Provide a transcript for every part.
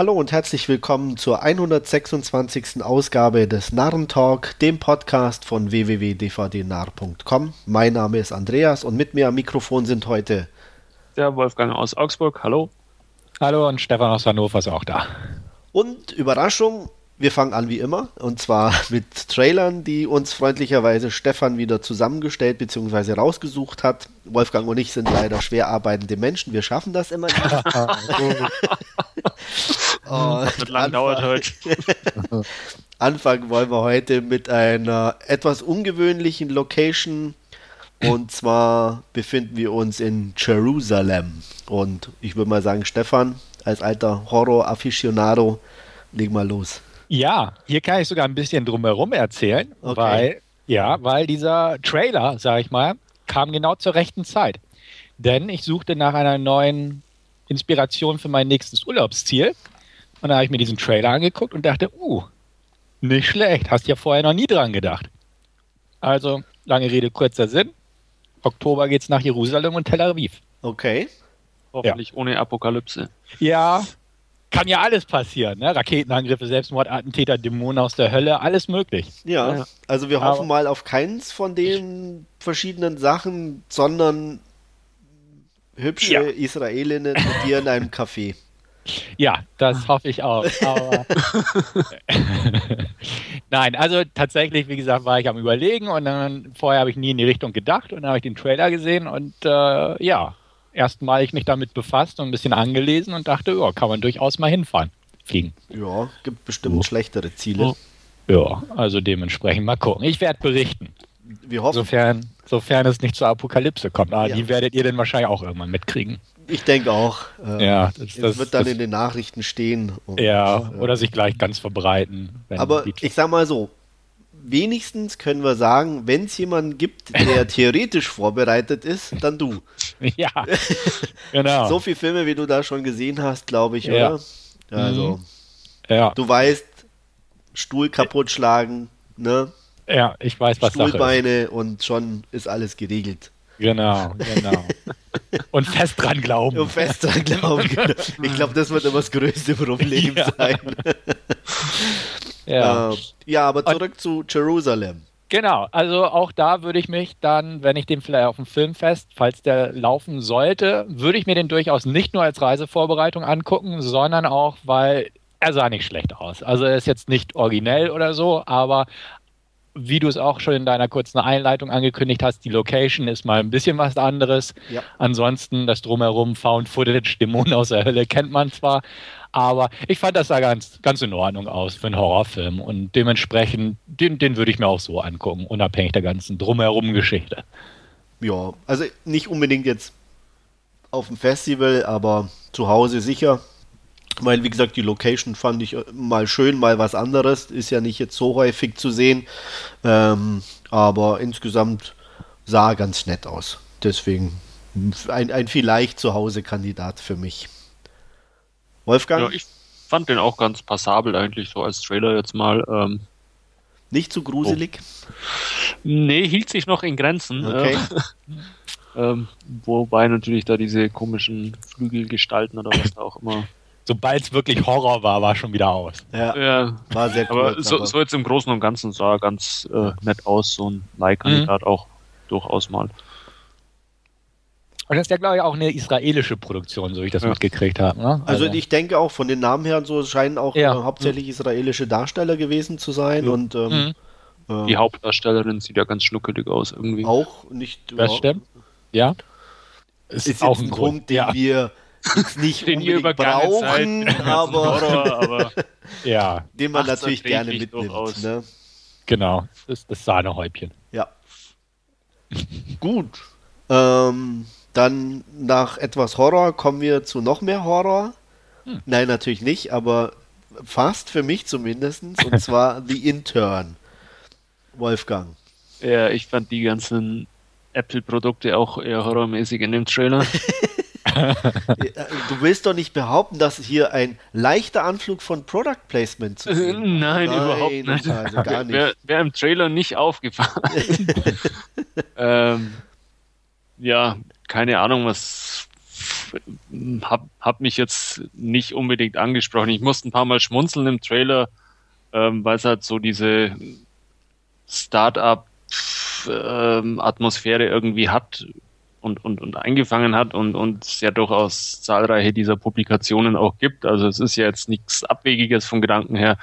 Hallo und herzlich willkommen zur 126. Ausgabe des Narrentalk, dem Podcast von www.dvdnarr.com. Mein Name ist Andreas und mit mir am Mikrofon sind heute der Wolfgang aus Augsburg. Hallo. Hallo und Stefan aus Hannover ist auch da. Und Überraschung, wir fangen an wie immer und zwar mit Trailern, die uns freundlicherweise Stefan wieder zusammengestellt bzw. rausgesucht hat. Wolfgang und ich sind leider schwer arbeitende Menschen, wir schaffen das immer nicht. das wird lang dauert heute. Anfangen wollen wir heute mit einer etwas ungewöhnlichen Location und zwar befinden wir uns in Jerusalem und ich würde mal sagen, Stefan, als alter Horror-Afficionado, leg mal los. Ja, hier kann ich sogar ein bisschen drumherum erzählen, okay. weil, ja, weil dieser Trailer, sag ich mal, kam genau zur rechten Zeit. Denn ich suchte nach einer neuen Inspiration für mein nächstes Urlaubsziel. Und da habe ich mir diesen Trailer angeguckt und dachte, uh, nicht schlecht, hast ja vorher noch nie dran gedacht. Also, lange Rede, kurzer Sinn. Oktober geht's nach Jerusalem und Tel Aviv. Okay. Hoffentlich ja. ohne Apokalypse. Ja, kann ja alles passieren, ne? Raketenangriffe, Selbstmordattentäter, Dämonen aus der Hölle, alles möglich. Ja, ja. also wir hoffen mal auf keins von den verschiedenen Sachen, sondern hübsche ja. Israelinnen mit dir in einem Café. Ja, das hoffe ich auch. Nein, also tatsächlich, wie gesagt, war ich am Überlegen und dann vorher habe ich nie in die Richtung gedacht und dann habe ich den Trailer gesehen und äh, ja, erstmal ich mich damit befasst und ein bisschen angelesen und dachte, ja, kann man durchaus mal hinfahren, fliegen. Ja, gibt bestimmt oh. schlechtere Ziele. Oh. Ja, also dementsprechend mal gucken. Ich werde berichten. Wir hoffen. Sofern, sofern es nicht zur Apokalypse kommt. Ah, ja. Die werdet ihr dann wahrscheinlich auch irgendwann mitkriegen. Ich denke auch. Äh, ja, das, das wird dann das, in den Nachrichten stehen. Und, ja, oder äh, sich gleich ganz verbreiten. Aber ich sag mal so, wenigstens können wir sagen, wenn es jemanden gibt, der theoretisch vorbereitet ist, dann du. Ja, genau. so viele Filme, wie du da schon gesehen hast, glaube ich, ja. oder? Also, mhm. ja. du weißt, Stuhl kaputt schlagen, ne? Ja, ich weiß, was Stuhlbeine und schon ist alles geregelt. Genau, genau. Und fest dran glauben. Und fest dran glauben. Genau. Ich glaube, das wird immer das größte Problem ja. sein. Ja. Äh, ja, aber zurück Und, zu Jerusalem. Genau, also auch da würde ich mich dann, wenn ich den vielleicht auf dem Filmfest, falls der laufen sollte, würde ich mir den durchaus nicht nur als Reisevorbereitung angucken, sondern auch, weil er sah nicht schlecht aus. Also er ist jetzt nicht originell oder so, aber wie du es auch schon in deiner kurzen Einleitung angekündigt hast, die Location ist mal ein bisschen was anderes. Ja. Ansonsten das Drumherum, Found Footage, Dämonen aus der Hölle kennt man zwar, aber ich fand das sah ganz, ganz in Ordnung aus für einen Horrorfilm und dementsprechend, den, den würde ich mir auch so angucken, unabhängig der ganzen drumherum Geschichte. Ja, also nicht unbedingt jetzt auf dem Festival, aber zu Hause sicher. Weil, wie gesagt, die Location fand ich mal schön, mal was anderes. Ist ja nicht jetzt so häufig zu sehen. Ähm, aber insgesamt sah ganz nett aus. Deswegen ein, ein vielleicht zu Hause Kandidat für mich. Wolfgang? Ja, ich fand den auch ganz passabel eigentlich, so als Trailer jetzt mal. Ähm, Nicht zu gruselig? Oh. Nee, hielt sich noch in Grenzen. Okay. ähm, wobei natürlich da diese komischen Flügelgestalten oder was da auch immer. Sobald es wirklich Horror war, war schon wieder aus. Ja, ja. war sehr cool. Aber, so, so, jetzt im Großen und Ganzen sah ganz äh, nett aus, so ein Leihkandidat mhm. auch durchaus mal. Und das ist ja, glaube ich, auch eine israelische Produktion, so wie ich das ja. mitgekriegt habe. Ne? Also, also, ich denke auch von den Namen her, so scheinen auch ja. äh, hauptsächlich israelische Darsteller gewesen zu sein. Ja. Und ähm, mhm. die Hauptdarstellerin sieht ja ganz schnuckelig aus irgendwie. Auch nicht. Das stimmt. Ja. Ist, ist auch ein Punkt, den wir jetzt nicht den unbedingt brauchen, aber, Horror, aber ja. den man natürlich gerne mitnimmt. Ne? Genau, das ist das Sahnehäubchen. Ja. Gut. Ähm, dann nach etwas Horror kommen wir zu noch mehr Horror. Hm. Nein, natürlich nicht, aber fast für mich zumindest. Und zwar The Intern. Wolfgang. Ja, ich fand die ganzen Apple-Produkte auch eher horrormäßig in dem Trailer. du willst doch nicht behaupten, dass hier ein leichter Anflug von Product Placement zu sehen Nein, Nein überhaupt nicht. Also gar nicht. Wäre wär im Trailer nicht aufgefallen. ähm, ja, keine Ahnung, was hab, hab mich jetzt nicht unbedingt angesprochen. Ich musste ein paar Mal schmunzeln im Trailer, ähm, weil es halt so diese Start-up-Atmosphäre ähm, irgendwie hat und, und, und eingefangen hat und, und es ja durchaus zahlreiche dieser Publikationen auch gibt. Also es ist ja jetzt nichts Abwegiges vom Gedanken her.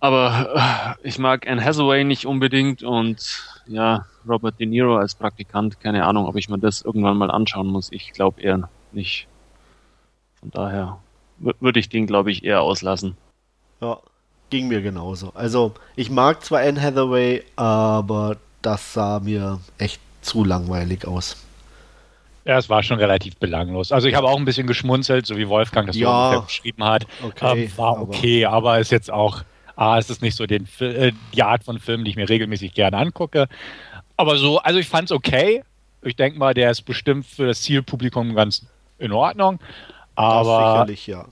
Aber äh, ich mag Anne Hathaway nicht unbedingt und ja, Robert De Niro als Praktikant, keine Ahnung, ob ich mir das irgendwann mal anschauen muss. Ich glaube eher nicht. Von daher würde ich den, glaube ich, eher auslassen. Ja, ging mir genauso. Also, ich mag zwar Anne Hathaway, aber das sah mir echt zu langweilig aus. Ja, es war schon relativ belanglos. Also ich habe auch ein bisschen geschmunzelt, so wie Wolfgang das ja, so geschrieben hat. Okay, ähm, war okay, aber, aber ist jetzt auch, ah, es ist nicht so den, äh, die Art von Film, die ich mir regelmäßig gerne angucke. Aber so, also ich fand es okay. Ich denke mal, der ist bestimmt für das Zielpublikum ganz in Ordnung. Aber, sicherlich, ja.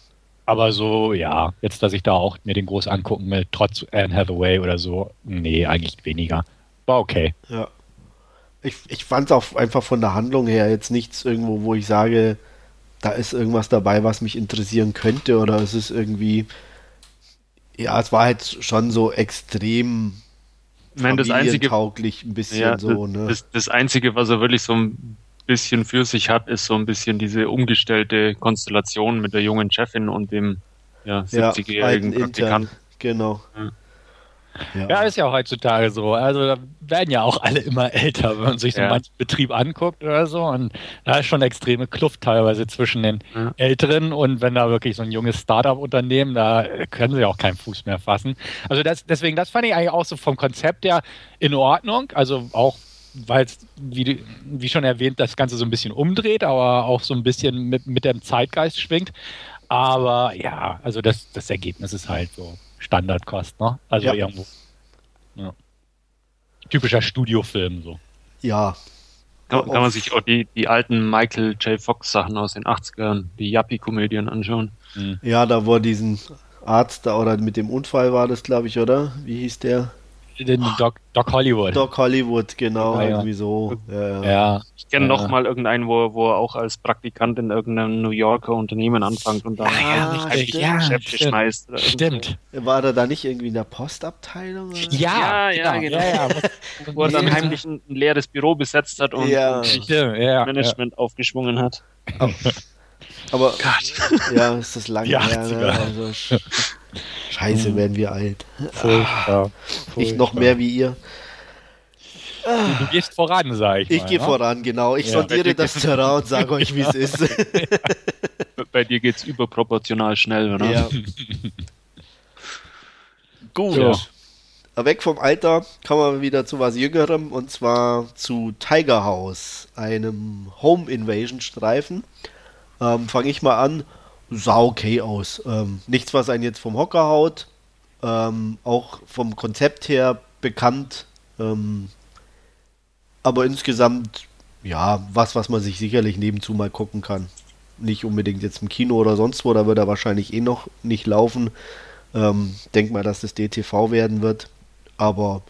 Aber so, ja, jetzt, dass ich da auch mir den groß angucken will, trotz Anne Hathaway oder so, nee, eigentlich weniger. War okay. Ja ich, ich fand es auch einfach von der Handlung her jetzt nichts irgendwo, wo ich sage, da ist irgendwas dabei, was mich interessieren könnte oder es ist irgendwie, ja, es war halt schon so extrem Nein, das einzige, tauglich ein bisschen ja, so. Ne? Das, das Einzige, was er wirklich so ein bisschen für sich hat, ist so ein bisschen diese umgestellte Konstellation mit der jungen Chefin und dem ja, 70-jährigen ja, Praktikanten. Genau. Ja. Ja. ja. ist ja heutzutage so. Also da werden ja auch alle immer älter, wenn man sich so ja. manchen Betrieb anguckt oder so. Und da ist schon eine extreme Kluft teilweise zwischen den ja. Älteren und wenn da wirklich so ein junges Startup-Unternehmen, da können sie auch keinen Fuß mehr fassen. Also das, deswegen, das fand ich eigentlich auch so vom Konzept her in Ordnung. Also auch weil es, wie, wie schon erwähnt, das Ganze so ein bisschen umdreht, aber auch so ein bisschen mit, mit dem Zeitgeist schwingt. Aber ja, also das, das Ergebnis ist halt so Standardkost, ne? Also ja. irgendwo. Ja. Typischer Studiofilm so. Ja. Kann, kann, man sich auch die, die alten Michael J. Fox Sachen aus den 80ern, die Yuppie-Komödien anschauen. Mhm. Ja, da war diesen Arzt da oder mit dem Unfall war das, glaube ich, oder? Wie hieß der? Den Doc, Doc Hollywood. Doc Hollywood, genau, ja, irgendwie so. Ja, ja. Ich kenne noch mal irgendeinen, wo, wo er auch als Praktikant in irgendeinem New Yorker Unternehmen anfängt und dann ja, nicht ja, Geschäfte stimmt. schmeißt. Stimmt. War er da nicht irgendwie in der Postabteilung? Ja, ja, genau. ja, wo er dann heimlich ein, ein, leeres Büro besetzt hat und, ja. Management aufgeschwungen hat. Oh. Aber Gott. ja, ist das lange her. Ne? Also, Scheiße, mhm. werden wir alt. Furchtbar. Ich noch mehr wie ihr. Du, du, gehst voran, sag ich. Ich gehe ne? voran, genau. Ich ja. sondiere das Terrain und sage euch, wie es ist. Bei dir geht es überproportional schnell, oder? Ja. Gut. Ja. Weg vom Alter kommen wir wieder zu was Jüngerem und zwar zu Tiger House, einem Home Invasion Streifen. Ähm, Fange ich mal an sah okay aus. Ähm, nichts, was einen jetzt vom Hocker haut. Ähm, auch vom Konzept her bekannt. Ähm, aber insgesamt, ja, was, was man sich sicherlich nebenzu mal gucken kann. Nicht unbedingt jetzt im Kino oder sonst wo, da wird er wahrscheinlich eh noch nicht laufen. Ähm, denk mal, dass das DTV werden wird. Aber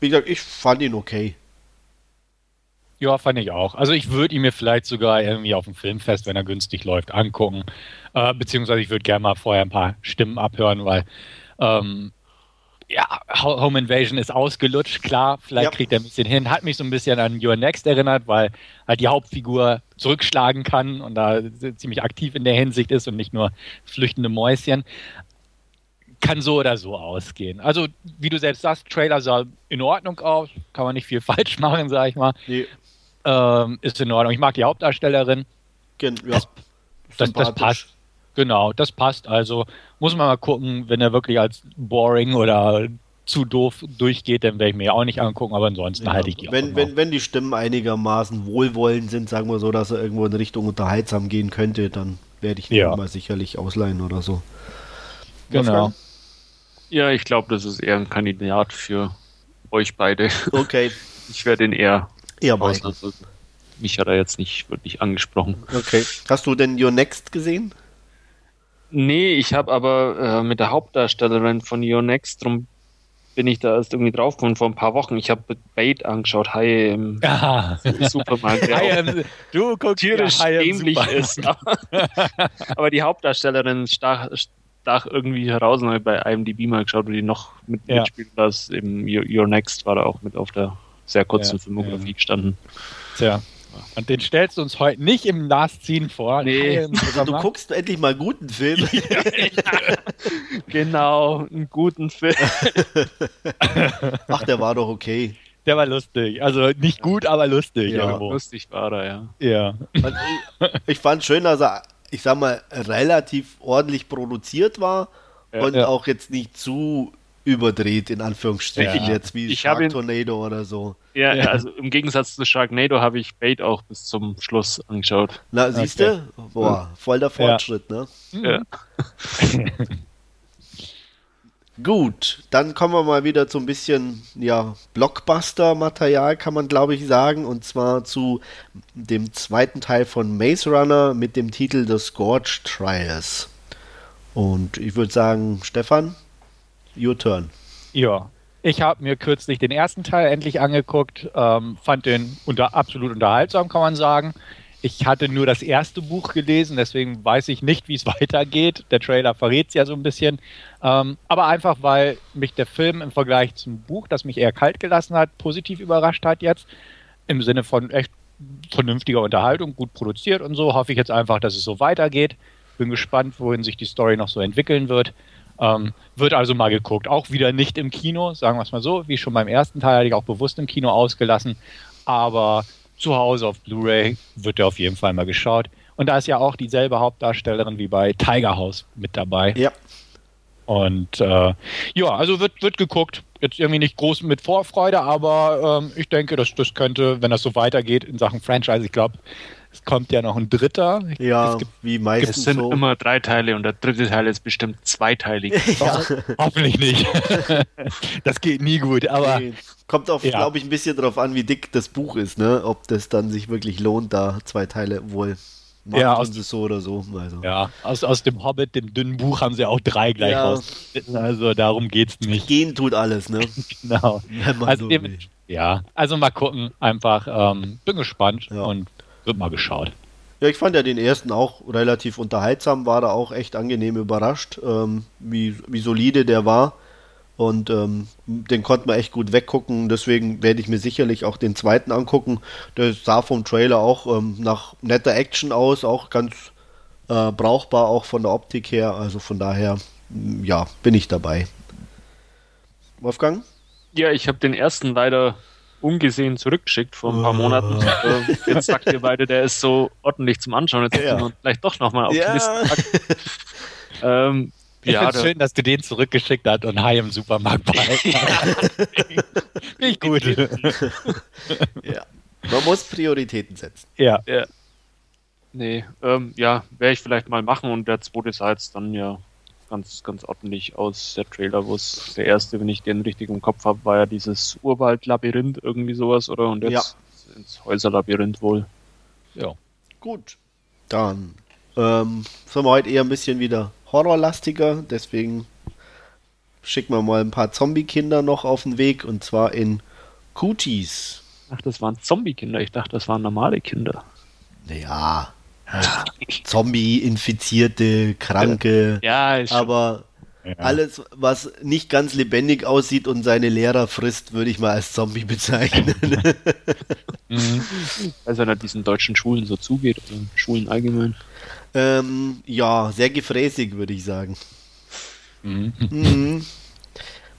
wie gesagt, ich fand ihn okay. Ja, fand ich auch. Also ich würde ihn mir vielleicht sogar irgendwie auf dem Filmfest, wenn er günstig läuft, angucken. Äh, beziehungsweise ich würde gerne mal vorher ein paar Stimmen abhören, weil ähm, ja, Home Invasion ist ausgelutscht, klar, vielleicht ja. kriegt er ein bisschen hin. Hat mich so ein bisschen an Your Next erinnert, weil halt die Hauptfigur zurückschlagen kann und da ziemlich aktiv in der Hinsicht ist und nicht nur flüchtende Mäuschen. Kann so oder so ausgehen. Also, wie du selbst sagst, Trailer sah in Ordnung aus, kann man nicht viel falsch machen, sag ich mal. Nee ähm, ist in Ordnung. Ich mag die Hauptdarstellerin. Gen ja, das, das, das, passt. Genau, das passt. Also muss man mal gucken, wenn er wirklich als boring oder zu doof durchgeht, dann werde ich mir auch nicht angucken, aber ansonsten ja, halte ich die wenn, auch wenn, wenn die Stimmen einigermaßen wohlwollend sind, sagen wir so, dass er irgendwo in Richtung unterhaltsam gehen könnte, dann werde ich den ja. mal sicherlich ausleihen oder so. Genau. Ja, ich glaube, das ist eher ein Kandidat für euch beide. Okay. Ich werde ihn eher Eher. Also, mich hat er jetzt nicht wirklich angesprochen. Okay. Hast du denn Your Next gesehen? Nee, ich habe aber äh, mit der Hauptdarstellerin von Your Next, drum bin ich da erst irgendwie draufgekommen vor ein paar Wochen. Ich habe Bait angeschaut, Haie im Ja. Supermarkt, der Haie, du guckst tierisch ja, im Supermarkt. ist. Aber, aber die Hauptdarstellerin stach, stach irgendwie heraus und habe bei IMDb mal geschaut, wo die noch mit, Ja. mitspielt. Das eben Your, Next war da auch mit auf der sehr kurzen Ja, Filmografie gestanden. Tja. Und den stellst du uns heute nicht im Last Scene vor. Nee. Also, du guckst endlich mal guten Film. Genau, einen guten Film. Ach, der war doch okay. Der war lustig. Also nicht gut, aber lustig Ja, irgendwo. Lustig war er, ja. Ja. Ich, ich fand schön, dass er, ich sag mal, relativ ordentlich produziert war Ja. und Ja. auch jetzt nicht zu überdreht, in Anführungsstrichen, Ja. jetzt wie Ich Shark hab ihn- Tornado oder so. Ja, Ja. also im Gegensatz zu Sharknado habe ich Bait auch bis zum Schluss angeschaut. Na, siehst du? Boah, voll der Fortschritt, ne? Ja. Gut, dann kommen wir mal wieder zu ein bisschen ja, Blockbuster-Material, kann man glaube ich sagen, und zwar zu dem zweiten Teil von Maze Runner mit dem Titel The Scorch Trials. Und ich würde sagen, Stefan, your turn. Ja. Ich habe mir kürzlich den ersten Teil endlich angeguckt, ähm, fand den unter, absolut unterhaltsam, kann man sagen. Ich hatte nur das erste Buch gelesen, deswegen weiß ich nicht, wie es weitergeht. Der Trailer verrät es ja so ein bisschen. Ähm, aber einfach, weil mich der Film im Vergleich zum Buch, das mich eher kalt gelassen hat, positiv überrascht hat jetzt. Im Sinne von echt vernünftiger Unterhaltung, gut produziert und so, hoffe ich jetzt einfach, dass es so weitergeht. Bin gespannt, wohin sich die Story noch so entwickeln wird. Ähm, wird also mal geguckt. Auch wieder nicht im Kino, sagen wir es mal so. Wie schon beim ersten Teil hatte ich auch bewusst im Kino ausgelassen. Aber zu Hause auf Blu-ray wird der auf jeden Fall mal geschaut. Und da ist ja auch dieselbe Hauptdarstellerin wie bei Tiger House mit dabei. Ja, Und äh, ja, also wird, wird geguckt. Jetzt irgendwie nicht groß mit Vorfreude, aber ähm, ich denke, dass das könnte, wenn das so weitergeht in Sachen Franchise, ich glaube, es kommt ja noch ein dritter. ja, Es gibt wie Es meistens sind so. immer drei Teile und der dritte Teil ist bestimmt zweiteilig. ja, Hoffentlich nicht. das geht nie gut, aber nee. Kommt auf, Ja. glaube ich, ein bisschen drauf an, wie dick das Buch ist, ne? Ob das dann sich wirklich lohnt, da zwei Teile wohl machen Ja, aus- sie es so oder so. Also. ja, aus, aus dem Hobbit, dem dünnen Buch, haben sie auch drei gleich Ja. rausgeschnitten. Also darum geht's nicht. Gehen tut alles, ne? Genau. Also so will. Ja, also mal gucken. Einfach, ähm, bin gespannt Ja. und wird mal geschaut. Ja, ich fand ja den ersten auch relativ unterhaltsam, war da auch echt angenehm überrascht, ähm, wie, wie solide der war. Und ähm, den konnte man echt gut weggucken. Deswegen werde ich mir sicherlich auch den zweiten angucken. Der sah vom Trailer auch ähm, nach netter Action aus, auch ganz äh, brauchbar, auch von der Optik her. Also von daher, ja, bin ich dabei. Wolfgang? Ja, ich habe den ersten leider ungesehen zurückgeschickt vor ein paar Monaten. Äh, Jetzt sagt ihr beide, der ist so ordentlich zum Anschauen. Jetzt Ja. wir vielleicht doch nochmal auf die Ja. Liste packen. Ähm, Ich ja, schön, dass du den zurückgeschickt hast und Hai im Supermarkt behalten hast. Ich gut. Ja. Man muss Prioritäten setzen. ja. ja, nee, ähm, ja, werde ich vielleicht mal machen und der zweite jetzt dann ja ganz, ganz ordentlich aus, der Trailer, wo es der erste, wenn ich den richtig im Kopf habe, war ja dieses Urwald-Labyrinth, irgendwie sowas, oder? Und jetzt ins Häuserlabyrinth wohl. ja. Gut. Dann ähm, sind wir heute eher ein bisschen wieder horrorlastiger, deswegen schicken wir mal ein paar Zombie-Kinder noch auf den Weg und zwar in Cooties. Ach, das waren Zombie-Kinder. Ich dachte, das waren normale Kinder. Naja, Zombie-Infizierte, Kranke, Ja, ist aber ja. alles, was nicht ganz lebendig aussieht und seine Lehrer frisst, würde ich mal als Zombie bezeichnen. Mhm. es ja nicht diesen deutschen Schulen so zugeht, oder Schulen allgemein. ähm, ja, sehr gefräßig, würde ich sagen. Mhm. Mhm.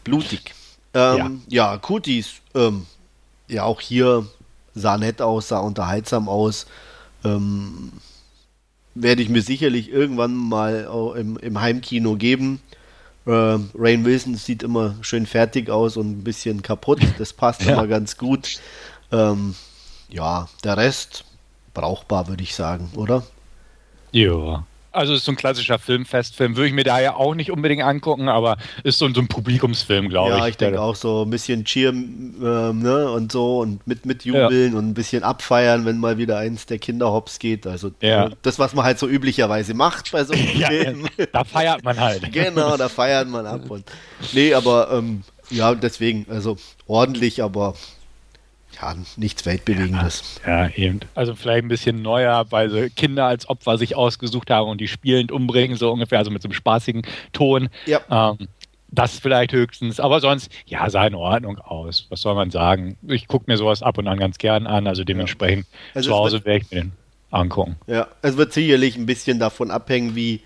Blutig. Ähm, ja. Kutis, ähm, ja, auch hier sah nett aus, sah unterhaltsam aus. Ähm, werde ich mir sicherlich irgendwann mal auch im, im Heimkino geben. Ähm, Rain Wilson sieht immer schön fertig aus und ein bisschen kaputt. Das passt Ja. immer ganz gut. Ähm, ja, der Rest brauchbar, würde ich sagen, oder? Ja. Also ist so ein klassischer Filmfestfilm. Würde ich mir da ja auch nicht unbedingt angucken, aber ist so, ein- so ein Publikumsfilm, glaube ich. Ja, ich denke auch so ein bisschen Cheer ähm, ne, und so und mit, mit jubeln und ein bisschen abfeiern, wenn mal wieder eins der Kinder hops geht. Also Ja. äh, das, was man halt so üblicherweise macht bei so einem Ja, Film. da feiert man halt. genau, da feiert man ab. Und, nee, aber ähm, Ja, deswegen, also ordentlich, aber ja, nichts Weltbewegendes. Ja, eben. Also vielleicht ein bisschen neuer, weil so Kinder als Opfer sich ausgesucht haben und die spielend umbringen, so ungefähr, also mit so einem spaßigen Ton. Ja. Ähm, das vielleicht höchstens, aber sonst, ja, sah in Ordnung aus. Was soll man sagen? Ich gucke mir sowas ab und an ganz gern an, also dementsprechend Also zu Hause werde ich mir den angucken. Ja, es wird sicherlich ein bisschen davon abhängen, wie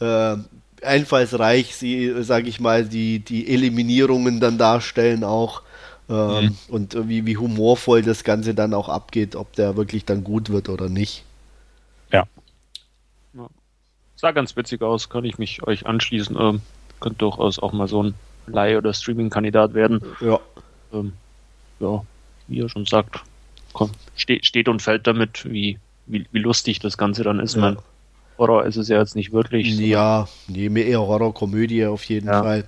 äh, einfallsreich sie, sage ich mal, die, die Eliminierungen dann darstellen auch. Ähm, Mhm. Und äh, wie, wie humorvoll das Ganze dann auch abgeht, ob der wirklich dann gut wird oder nicht. Sah ganz witzig aus, kann ich mich euch anschließen. Ähm, könnte durchaus auch mal so ein Leih- oder Streaming-Kandidat werden. Ja, Ähm, ja, wie ihr schon sagt, komm, steht, steht und fällt damit, wie, wie, wie lustig das Ganze dann ist. Ja. Mein Horror ist es ja jetzt nicht wirklich. ja, nee, mir eher Horrorkomödie auf jeden Ja. Fall.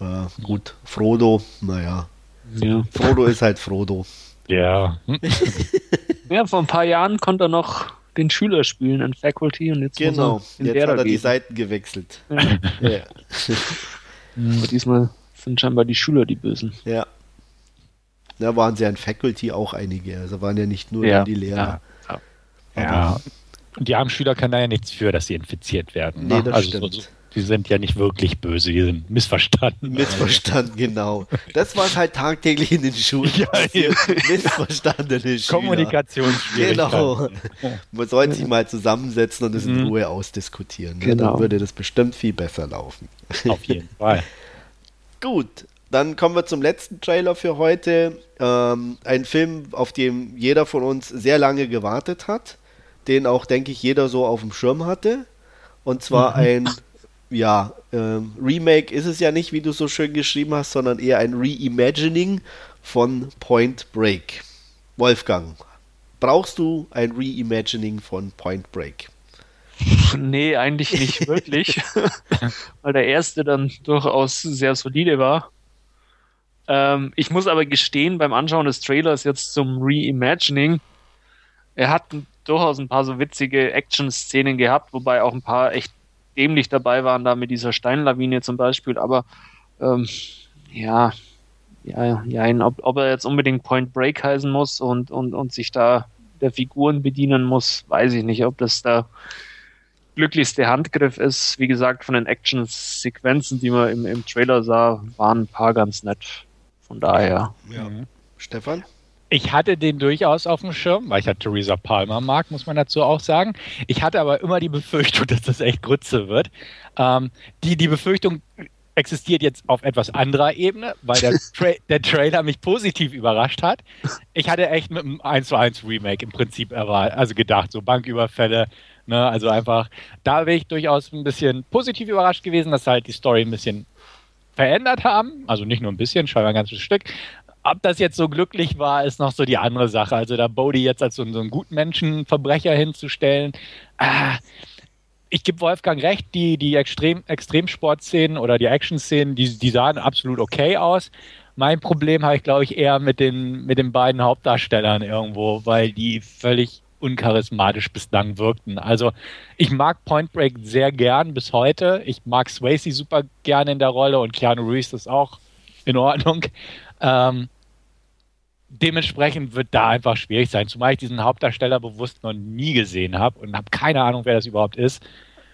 Äh, gut, Frodo, naja. Ja. Frodo ist halt Frodo. Ja. Ja, vor ein paar Jahren konnte er noch den Schüler spielen in Faculty und jetzt Genau, muss er den jetzt Lehrer hat er die geben. Seiten gewechselt. Ja. Ja. Aber diesmal sind scheinbar die Schüler die Bösen. ja. Da waren sie an Faculty auch einige, also waren ja nicht nur Ja, die Lehrer. ja. ja. Und die armen Schüler können da ja nichts für, dass sie infiziert werden. Nee, ne? das also stimmt. So, so, die sind ja nicht wirklich böse, die sind missverstanden. Missverstanden, genau. Das war halt tagtäglich in den Schulen. Ja. Missverstandene Schüler. Kommunikationsschwierigkeiten. Genau. Man sollte sich mal zusammensetzen und es in Mhm. Ruhe ausdiskutieren. Ne? Genau. Dann würde das bestimmt viel besser laufen. Auf jeden Fall. Gut, dann kommen wir zum letzten Trailer für heute. Ähm, ein Film, auf den jeder von uns sehr lange gewartet hat, den auch, denke ich, jeder so auf dem Schirm hatte. Und zwar ein, ja, ähm, Remake ist es ja nicht, wie du so schön geschrieben hast, sondern eher ein Reimagining von Point Break. Wolfgang, brauchst du ein Reimagining von Point Break? Nee, eigentlich nicht wirklich, weil der erste dann durchaus sehr solide war. Ähm, ich muss aber gestehen, beim Anschauen des Trailers jetzt zum Reimagining, er hat durchaus ein paar so witzige Action-Szenen gehabt, wobei auch ein paar echt dämlich dabei waren, da mit dieser Steinlawine zum Beispiel, aber ähm, ja, ja, ja, ob, ob er jetzt unbedingt Point Break heißen muss und, und, und sich da der Figuren bedienen muss, weiß ich nicht, ob das da glücklichste Handgriff ist. Wie gesagt, von den Action-Sequenzen, die man im, im Trailer sah, waren ein paar ganz nett. Von daher. Mhm. Stefan? Ich hatte den durchaus auf dem Schirm, weil ich ja Theresa Palmer mag, muss man dazu auch sagen. Ich hatte aber immer die Befürchtung, dass das echt Grütze wird. Ähm, die, die Befürchtung existiert jetzt auf etwas anderer Ebene, weil der, Tra der Trailer mich positiv überrascht hat. Ich hatte echt mit einem 1 zu 1 Remake im Prinzip erwartet, also gedacht, so Banküberfälle, ne, also einfach, da wäre ich durchaus ein bisschen positiv überrascht gewesen, dass halt die Story ein bisschen verändert haben, also nicht nur ein bisschen, scheinbar ein ganzes Stück. Ob das jetzt so glücklich war, ist noch so die andere Sache. Also da Bodhi jetzt als so, so einen Gutmenschenverbrecher hinzustellen, ah, ich gebe Wolfgang recht, die, die Extrem, Extremsportszenen oder die Action-Szenen, die, die sahen absolut okay aus. Mein Problem habe ich, glaube ich, eher mit den, mit den beiden Hauptdarstellern irgendwo, weil die völlig uncharismatisch bislang wirkten. Also ich mag Point Break sehr gern bis heute. Ich mag Swayze super gern in der Rolle und Keanu Reeves ist auch in Ordnung. Ähm, dementsprechend wird da einfach schwierig sein, zumal ich diesen Hauptdarsteller bewusst noch nie gesehen habe und habe keine Ahnung, wer das überhaupt ist.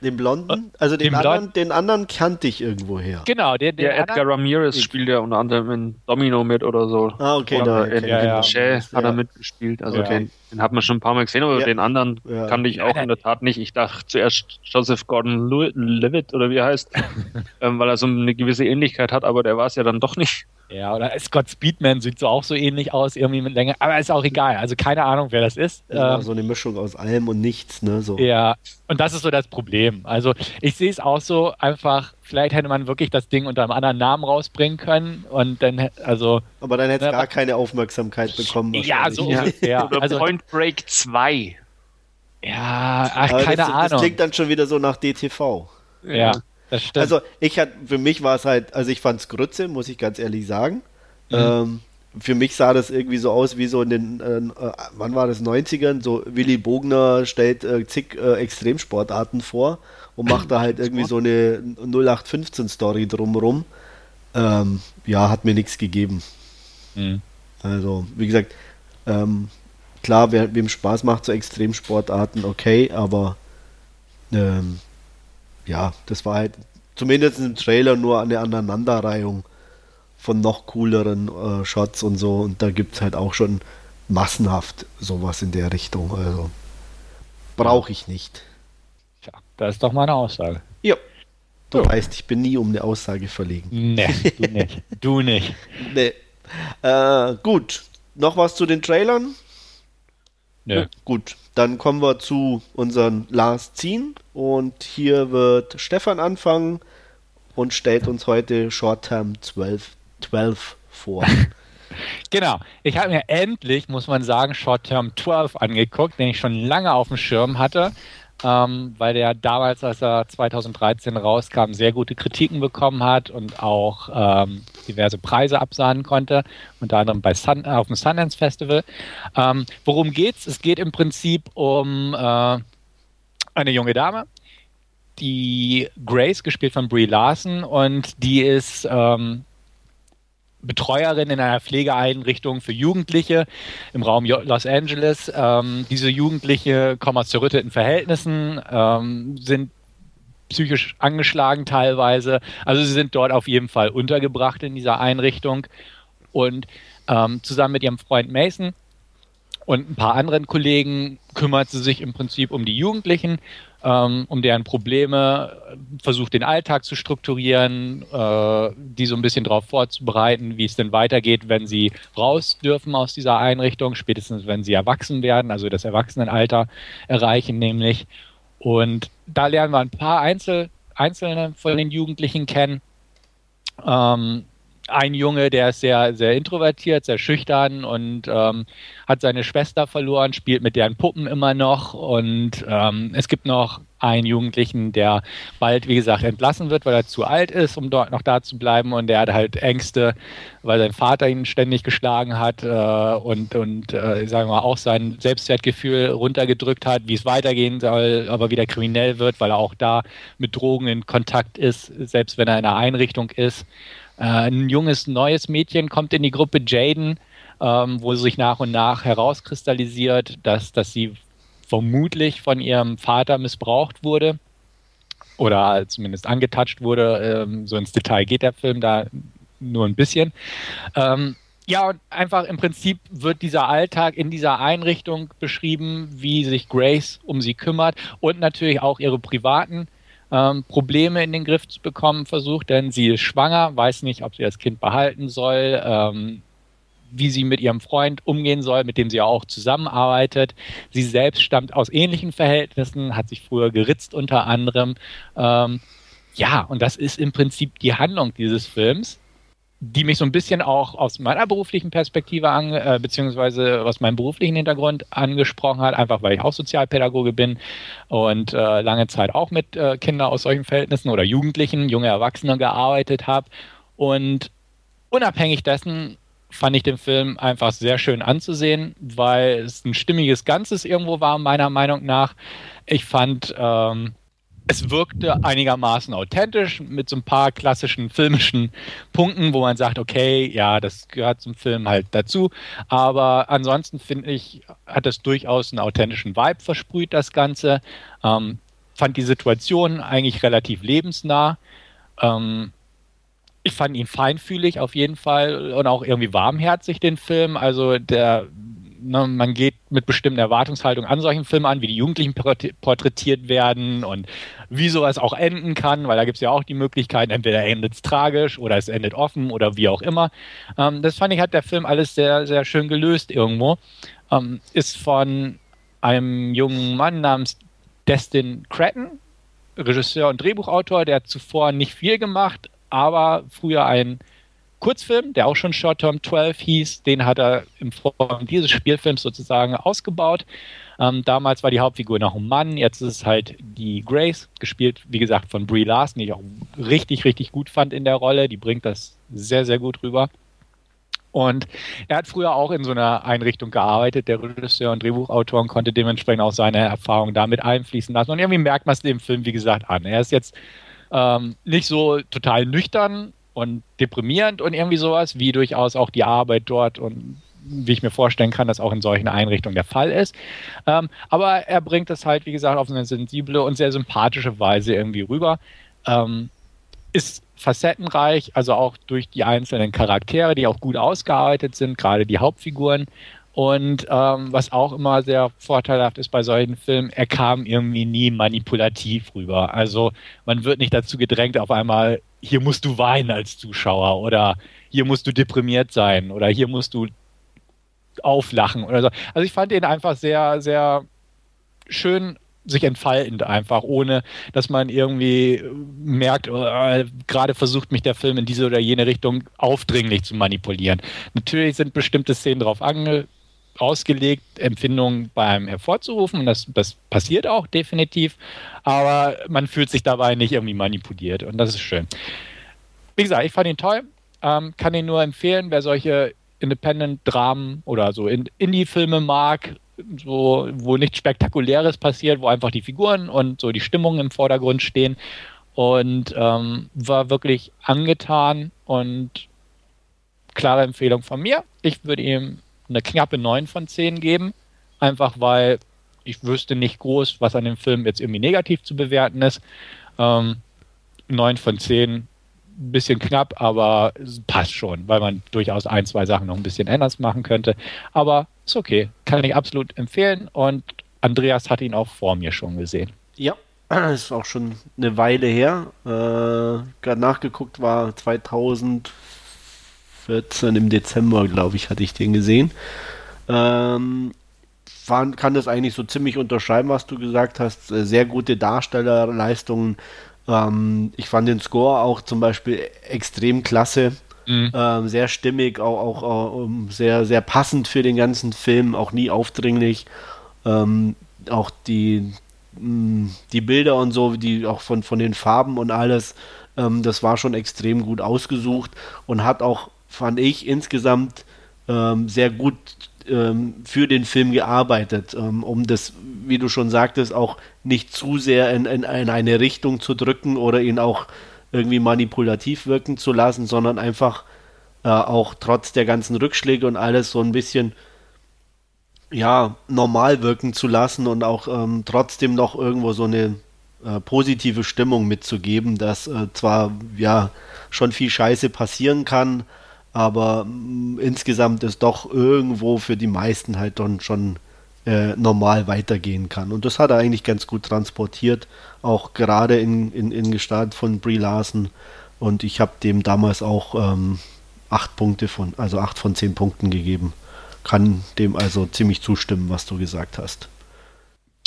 Den Blonden? Also den Den anderen, den anderen kannte ich irgendwo her. Genau, der, der Der Edgar Ramirez spielt ja unter anderem in Domino mit oder so. Ah, okay, Oder da in, ja, in ja. Shea hat Ja. er mitgespielt. Also Ja. den, den hat man schon ein paar Mal gesehen, aber Ja. den anderen Ja. kannte ich auch Ja, in der Tat nicht. Ich dachte zuerst Joseph Gordon-Levitt oder wie er heißt, ähm, weil er so eine gewisse Ähnlichkeit hat, aber der war es ja dann doch nicht. Ja, oder Scott Speedman sieht so auch so ähnlich aus, irgendwie mit Länge. Aber ist auch egal. Also keine Ahnung, wer das ist. War Ähm, so eine Mischung aus allem und nichts, ne? So. Ja, und das ist so das Problem. Also ich sehe es auch so, einfach, vielleicht hätte man wirklich das Ding unter einem anderen Namen rausbringen können und dann, also, Aber dann hätte es Ja, gar keine Aufmerksamkeit bekommen. ja, so wahrscheinlich. ungefähr. Oder Also, Point Break 2. ja, ach, Aber keine das, Ahnung. Das klingt dann schon wieder so nach DTV. ja, das stimmt. Also ich hatte, für mich war es halt, also ich fand es Grütze, muss ich ganz ehrlich sagen. Mhm. Ähm, für mich sah das irgendwie so aus wie so in den, äh, äh, wann war das, 90ern, so Willy Bogner stellt äh, zig äh, Extremsportarten vor und macht da halt irgendwie so eine 0815-Story drumrum. ähm, ja, hat mir nichts gegeben. Mhm. Also, wie gesagt, ähm, klar, wer, wem Spaß macht, so Extremsportarten, okay, aber ähm, ja, das war halt zumindest im Trailer nur eine Aneinanderreihung von noch cooleren äh, Shots und so. Und da gibt es halt auch schon massenhaft sowas in der Richtung. Also brauche ich nicht. Tja, das ist doch meine Aussage. Ja. Du so. weißt, ich bin nie um eine Aussage verlegen. Nee, du nicht. Du nicht. nee. Äh, gut. Noch was zu den Trailern? Nö. Gut, dann kommen wir zu unseren Last Scene und hier wird Stefan anfangen und stellt uns heute Short Term 12, 12 vor. Genau. Ich habe mir endlich, muss man sagen, Short Term 12 angeguckt, den ich schon lange auf dem Schirm hatte ähm, weil der damals, als er 2013 rauskam, sehr gute Kritiken bekommen hat und auch ähm, diverse Preise absahnen konnte, unter anderem bei Sun, auf dem Sundance Festival. Ähm, worum geht's? Es geht im Prinzip um äh, eine junge Dame, die Grace, gespielt von Brie Larson, und die ist ähm, Betreuerin in einer Pflegeeinrichtung für Jugendliche im Raum Los Angeles. Ähm, diese Jugendliche kommen aus zerrütteten Verhältnissen, ähm, sind psychisch angeschlagen teilweise. Also sie sind dort auf jeden Fall untergebracht in dieser Einrichtung. Und ähm, zusammen mit ihrem Freund Mason und ein paar anderen Kollegen kümmert sie sich im Prinzip um die Jugendlichen ähm, um deren Probleme, versucht den Alltag zu strukturieren, äh, die so ein bisschen darauf vorzubereiten, wie es denn weitergeht, wenn sie raus dürfen aus dieser Einrichtung, spätestens wenn sie erwachsen werden, also das Erwachsenenalter erreichen nämlich. Und da lernen wir ein paar Einzel Einzelne von den Jugendlichen kennen. Ähm, ein Junge, der ist sehr, sehr introvertiert, sehr schüchtern und ähm, hat seine Schwester verloren, spielt mit deren Puppen immer noch. Und ähm, es gibt noch einen Jugendlichen, der bald, wie gesagt, entlassen wird, weil er zu alt ist, um dort noch da zu bleiben. Und der hat halt Ängste, weil sein Vater ihn ständig geschlagen hat äh, und, und äh, sagen wir mal, auch sein Selbstwertgefühl runtergedrückt hat, wie es weitergehen soll, aber wieder kriminell wird, weil er auch da mit Drogen in Kontakt ist, selbst wenn er in einer Einrichtung ist. Äh, ein junges, neues Mädchen kommt in die Gruppe Jaden, ähm, wo sich nach und nach herauskristallisiert, dass, dass sie vermutlich von ihrem Vater missbraucht wurde oder zumindest angetatscht wurde. Ähm, so ins Detail geht der Film da nur ein bisschen. Ähm, ja, und einfach im Prinzip wird dieser Alltag in dieser Einrichtung beschrieben, wie sich Grace um sie kümmert und natürlich auch ihre privaten ähm, Probleme in den Griff zu bekommen versucht, denn sie ist schwanger, weiß nicht, ob sie das Kind behalten soll, ähm, wie sie mit ihrem Freund umgehen soll, mit dem sie ja auch zusammenarbeitet. Sie selbst stammt aus ähnlichen Verhältnissen, hat sich früher geritzt unter anderem. Ähm, ja, und das ist im Prinzip die Handlung dieses Films die mich so ein bisschen auch aus meiner beruflichen Perspektive an, äh, beziehungsweise aus meinem beruflichen Hintergrund angesprochen hat, einfach weil ich auch Sozialpädagoge bin und äh, lange Zeit auch mit äh, Kindern aus solchen Verhältnissen oder Jugendlichen, junge Erwachsene gearbeitet habe. Und unabhängig dessen fand ich den Film einfach sehr schön anzusehen, weil es ein stimmiges Ganzes irgendwo war, meiner Meinung nach. Ich fand ähm, es wirkte einigermaßen authentisch mit so ein paar klassischen filmischen Punkten, wo man sagt, okay, ja, das gehört zum Film halt dazu. Aber ansonsten finde ich, hat es durchaus einen authentischen Vibe versprüht, das Ganze. Ähm, fand die Situation eigentlich relativ lebensnah. Ähm, ich fand ihn feinfühlig auf jeden Fall und auch irgendwie warmherzig, den Film. Also der ne, man geht mit bestimmten Erwartungshaltungen an solchen Filmen an, wie die Jugendlichen porträtiert werden und wie sowas auch enden kann, weil da gibt es ja auch die Möglichkeit, entweder endet es tragisch oder es endet offen oder wie auch immer. Ähm, das fand ich, hat der Film alles sehr, sehr schön gelöst irgendwo. Ähm, ist von einem jungen Mann namens Destin Cretton, Regisseur und Drehbuchautor, der zuvor nicht viel gemacht, aber früher ein Kurzfilm, der auch schon Short Term 12 hieß, den hat er im Form dieses Spielfilms sozusagen ausgebaut. Ähm, damals war die Hauptfigur noch ein Mann, jetzt ist es halt die Grace, gespielt, wie gesagt, von Brie Larson, die ich auch richtig, richtig gut fand in der Rolle. Die bringt das sehr, sehr gut rüber. Und er hat früher auch in so einer Einrichtung gearbeitet, der Regisseur und Drehbuchautor, und konnte dementsprechend auch seine Erfahrungen damit einfließen lassen. Und irgendwie merkt man es dem Film, wie gesagt, an. Er ist jetzt ähm, nicht so total nüchtern und deprimierend und irgendwie sowas, wie durchaus auch die Arbeit dort und wie ich mir vorstellen kann, dass auch in solchen Einrichtungen der Fall ist. Ähm, aber er bringt es halt, wie gesagt, auf eine sensible und sehr sympathische Weise irgendwie rüber. Ähm, ist facettenreich, also auch durch die einzelnen Charaktere, die auch gut ausgearbeitet sind, gerade die Hauptfiguren. Und ähm, was auch immer sehr vorteilhaft ist bei solchen Filmen, er kam irgendwie nie manipulativ rüber. Also man wird nicht dazu gedrängt, auf einmal, hier musst du weinen als Zuschauer oder hier musst du deprimiert sein oder hier musst du auflachen oder so. Also ich fand ihn einfach sehr, sehr schön sich entfaltend einfach, ohne dass man irgendwie merkt, oh, gerade versucht mich der Film in diese oder jene Richtung aufdringlich zu manipulieren. Natürlich sind bestimmte Szenen darauf ange ausgelegt, Empfindungen beim hervorzurufen und das, das passiert auch definitiv, aber man fühlt sich dabei nicht irgendwie manipuliert und das ist schön. Wie gesagt, ich fand ihn toll, ähm, kann ihn nur empfehlen, wer solche Independent-Dramen oder so Indie-Filme mag, so, wo nichts Spektakuläres passiert, wo einfach die Figuren und so die Stimmungen im Vordergrund stehen. Und ähm, war wirklich angetan und klare Empfehlung von mir. Ich würde ihm eine knappe 9 von 10 geben. Einfach weil ich wüsste nicht groß, was an dem Film jetzt irgendwie negativ zu bewerten ist. Ähm, 9 von 10 ein bisschen knapp, aber passt schon, weil man durchaus ein, zwei Sachen noch ein bisschen anders machen könnte. Aber ist okay, kann ich absolut empfehlen und Andreas hat ihn auch vor mir schon gesehen. Ja, ist auch schon eine Weile her. Äh, Gerade nachgeguckt war 2014 im Dezember, glaube ich, hatte ich den gesehen. Ähm, kann das eigentlich so ziemlich unterschreiben, was du gesagt hast. Sehr gute Darstellerleistungen, ähm, ich fand den Score auch zum Beispiel extrem klasse. Mhm. Ähm, sehr stimmig, auch, auch, auch sehr, sehr passend für den ganzen Film, auch nie aufdringlich. Ähm, auch die, mh, die Bilder und so, die auch von, von den Farben und alles, ähm, das war schon extrem gut ausgesucht und hat auch, fand ich, insgesamt ähm, sehr gut ähm, für den Film gearbeitet, ähm, um das, wie du schon sagtest, auch nicht zu sehr in, in, in, eine Richtung zu drücken oder ihn auch irgendwie manipulativ wirken zu lassen, sondern einfach äh, auch trotz der ganzen Rückschläge und alles so ein bisschen ja, normal wirken zu lassen und auch ähm, trotzdem noch irgendwo so eine äh, positive Stimmung mitzugeben, dass äh, zwar ja schon viel Scheiße passieren kann, aber mh, mm, insgesamt ist doch irgendwo für die meisten halt dann schon äh, normal weitergehen kann. Und das hat er eigentlich ganz gut transportiert, auch gerade in, in, in Gestalt von Brie Larson. Und ich habe dem damals auch ähm, acht Punkte von, also acht von zehn Punkten gegeben. Kann dem also ziemlich zustimmen, was du gesagt hast.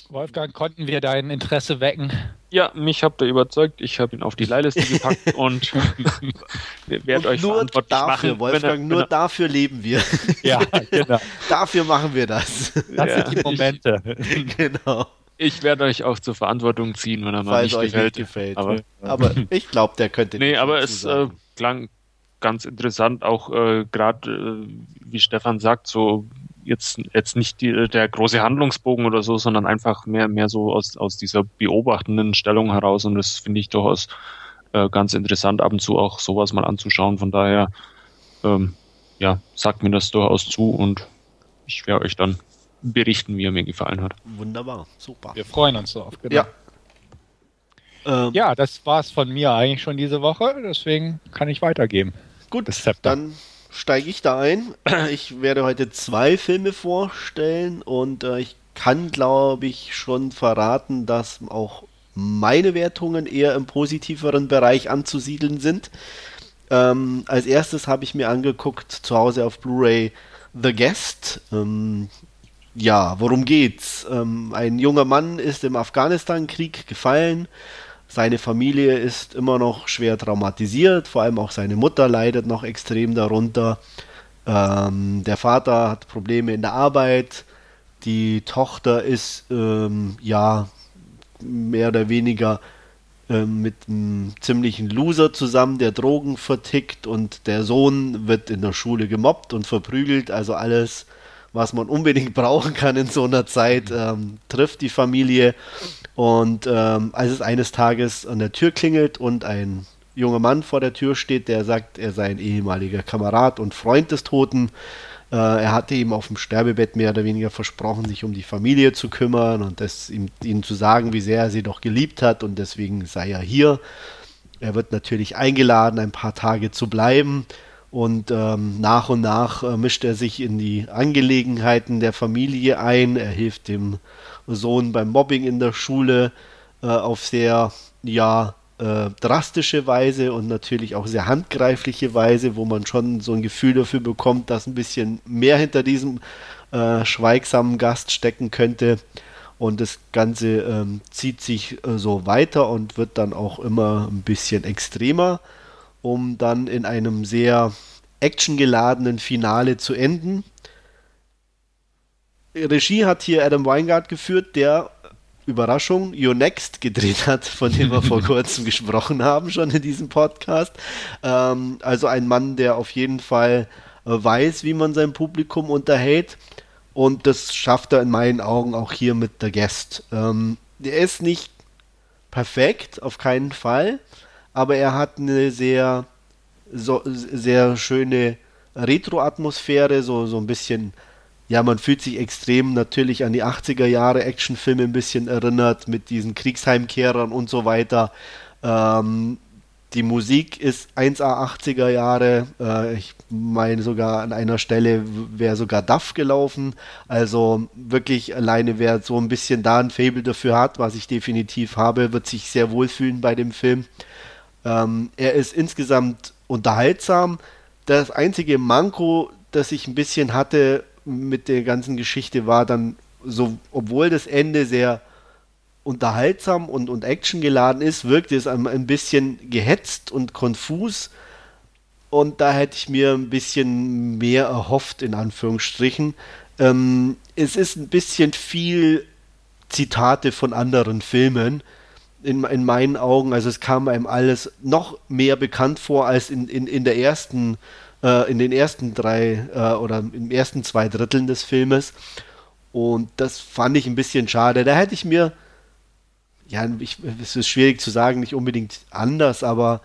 Wolfgang, konnten wir dein Interesse wecken? Ja, mich habt ihr überzeugt. Ich habe ihn auf die Leihliste gepackt und werde euch nur dafür, machen, Wolfgang, er, nur er, dafür leben wir. Ja, genau. dafür machen wir das. Das ja, sind die Momente. Ich, genau. Ich werde euch auch zur Verantwortung ziehen, wenn er mal nicht euch gefällt. Nicht gefällt. Aber, aber ich glaube, der könnte. Nee, aber es äh, klang ganz interessant, auch äh, gerade, äh, wie Stefan sagt, so jetzt, jetzt nicht die, der große Handlungsbogen oder so, sondern einfach mehr, mehr so aus, aus dieser beobachtenden Stellung heraus. Und das finde ich durchaus äh, ganz interessant, ab und zu auch sowas mal anzuschauen. Von daher, ähm, ja, sagt mir das durchaus zu und ich werde euch dann berichten, wie er mir gefallen hat. Wunderbar, super. Wir freuen uns drauf, genau. Ja. Ähm, ja, das war es von mir eigentlich schon diese Woche, deswegen kann ich weitergeben. Gut, dann steige ich da ein. Ich werde heute zwei Filme vorstellen und äh, ich kann, glaube ich, schon verraten, dass auch meine Wertungen eher im positiveren Bereich anzusiedeln sind. Ähm, als erstes habe ich mir angeguckt, zu Hause auf Blu-ray, The Guest. Ähm, ja, worum geht's? Ähm, ein junger Mann ist im Afghanistan-Krieg gefallen seine Familie ist immer noch schwer traumatisiert, vor allem auch seine Mutter leidet noch extrem darunter. Ähm, der Vater hat Probleme in der Arbeit, die Tochter ist ähm, ja mehr oder weniger ähm, mit einem ziemlichen Loser zusammen, der Drogen vertickt und der Sohn wird in der Schule gemobbt und verprügelt, also alles was man unbedingt brauchen kann in so einer Zeit, ähm, trifft die Familie. Und ähm, als es eines Tages an der Tür klingelt und ein junger Mann vor der Tür steht, der sagt, er sei ein ehemaliger Kamerad und Freund des Toten. Äh, er hatte ihm auf dem Sterbebett mehr oder weniger versprochen, sich um die Familie zu kümmern und das ihm, ihnen zu sagen, wie sehr er sie doch geliebt hat und deswegen sei er hier. Er wird natürlich eingeladen, ein paar Tage zu bleiben und ähm, nach und nach äh, mischt er sich in die Angelegenheiten der Familie ein. Er hilft dem Sohn beim Mobbing in der Schule äh, auf sehr, ja, äh, drastische Weise und natürlich auch sehr handgreifliche Weise, wo man schon so ein Gefühl dafür bekommt, dass ein bisschen mehr hinter diesem äh, schweigsamen Gast stecken könnte. Und das Ganze ähm, zieht sich äh, so weiter und wird dann auch immer ein bisschen extremer, um dann in einem sehr actiongeladenen Finale zu enden. Regie hat hier Adam Weingart geführt, der Überraschung, Your Next gedreht hat, von dem wir vor kurzem gesprochen haben, schon in diesem Podcast. Ähm, also ein Mann, der auf jeden Fall äh, weiß, wie man sein Publikum unterhält. Und das schafft er in meinen Augen auch hier mit The Guest. Ähm, der ist nicht perfekt, auf keinen Fall, aber er hat eine sehr, so, sehr schöne Retro-Atmosphäre, so, so ein bisschen ja, man fühlt sich extrem natürlich an die 80er Jahre Actionfilme ein bisschen erinnert mit diesen Kriegsheimkehrern und so weiter. Ähm, die Musik ist 1A 80er Jahre. Äh, ich meine sogar an einer Stelle wäre sogar Duff gelaufen. Also wirklich alleine, wer so ein bisschen da ein Fable dafür hat, was ich definitiv habe, wird sich sehr wohlfühlen bei dem Film. Ähm, er ist insgesamt unterhaltsam. Das einzige Manko, das ich ein bisschen hatte, mit der ganzen Geschichte war dann so, obwohl das Ende sehr unterhaltsam und, und actiongeladen ist, wirkte es ein, bisschen gehetzt und konfus. Und da hätte ich mir ein bisschen mehr erhofft, in Anführungsstrichen. Ähm, es ist ein bisschen viel Zitate von anderen Filmen in, in meinen Augen. Also es kam einem alles noch mehr bekannt vor als in, in, in der ersten äh, in den ersten drei äh, oder im ersten zwei Dritteln des Filmes. Und das fand ich ein bisschen schade. Da hätte ich mir, ja, ich, es ist schwierig zu sagen, nicht unbedingt anders, aber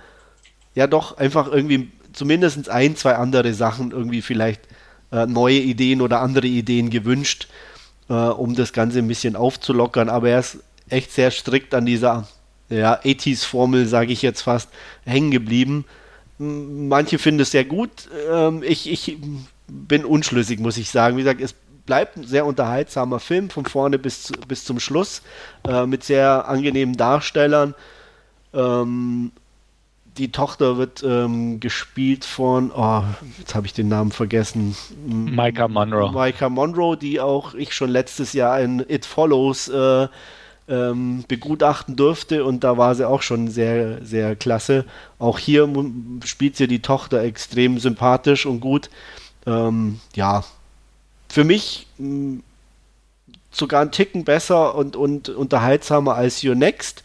ja doch einfach irgendwie zumindest ein, zwei andere Sachen irgendwie vielleicht äh, neue Ideen oder andere Ideen gewünscht, äh, um das Ganze ein bisschen aufzulockern. Aber er ist echt sehr strikt an dieser ja, 80s-Formel, sage ich jetzt fast, hängen geblieben. Manche finden es sehr gut. Ähm, ich, ich bin unschlüssig, muss ich sagen. Wie gesagt, es bleibt ein sehr unterhaltsamer Film von vorne bis, bis zum Schluss äh, mit sehr angenehmen Darstellern. Ähm, die Tochter wird ähm, gespielt von, oh, jetzt habe ich den Namen vergessen. Micah Monroe. Micah Monroe, die auch ich schon letztes Jahr in It Follows äh, ähm, begutachten durfte und da war sie auch schon sehr, sehr klasse. Auch hier spielt sie die Tochter extrem sympathisch und gut. Ähm, ja, für mich mh, sogar ein Ticken besser und, und unterhaltsamer als Your Next.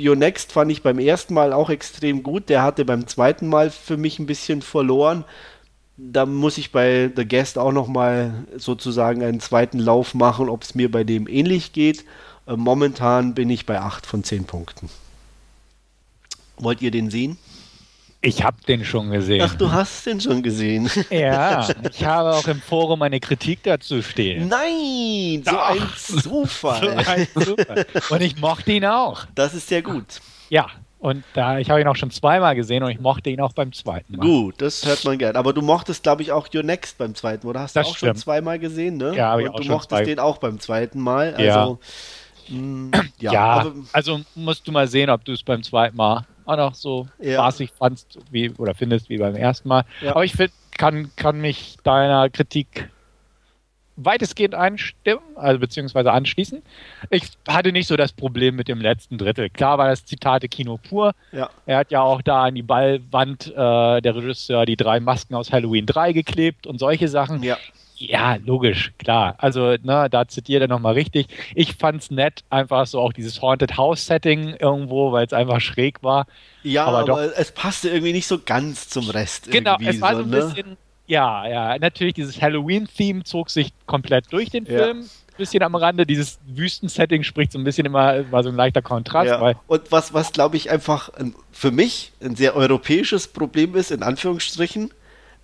Your Next fand ich beim ersten Mal auch extrem gut. Der hatte beim zweiten Mal für mich ein bisschen verloren da muss ich bei The Guest auch nochmal sozusagen einen zweiten Lauf machen, ob es mir bei dem ähnlich geht. Äh, momentan bin ich bei 8 von 10 Punkten. Wollt ihr den sehen? Ich habe den schon gesehen. Ach, du hast den schon gesehen. Ja, ich habe auch im Forum eine Kritik dazu stehen. Nein, so Doch. ein Zufall. so ein Zufall. Und ich mochte ihn auch. Das ist sehr gut. Ja, und da, ich habe ihn auch schon zweimal gesehen und ich mochte ihn auch beim zweiten Mal. Gut, das hört man gern. Aber du mochtest, glaube ich, auch Your Next beim zweiten, oder? Hast das du auch stimmt. schon zweimal gesehen, ne? Ja, ich auch du schon mochtest zwei. den auch beim zweiten Mal. Also, ja. Mh, mm, ja, ja also musst du mal sehen, ob du es beim zweiten Mal auch noch so ja. spaßig fandst wie, oder findest wie beim ersten Mal. Ja. Aber ich find, kann, kann mich deiner Kritik weitestgehend einstimmen, also beziehungsweise anschließen. Ich hatte nicht so das Problem mit dem letzten Drittel. Klar war das Zitate Kino pur. Ja. Er hat ja auch da an die Ballwand äh, der Regisseur die drei Masken aus Halloween 3 geklebt und solche Sachen. Ja. Ja, logisch, klar. Also, ne, da zitiert er nochmal richtig. Ich fand's nett, einfach so auch dieses Haunted House Setting irgendwo, weil es einfach schräg war. Ja, aber, aber es passte irgendwie nicht so ganz zum Rest. Genau, es war so ein ne? Ja, ja, natürlich, dieses Halloween-Theme zog sich komplett durch den Film. bisschen am Rande. Dieses Wüstensetting spricht so ein bisschen immer, war so ein leichter Kontrast. Ja. Und was, was glaube ich einfach ein, für mich ein sehr europäisches Problem ist, in Anführungsstrichen,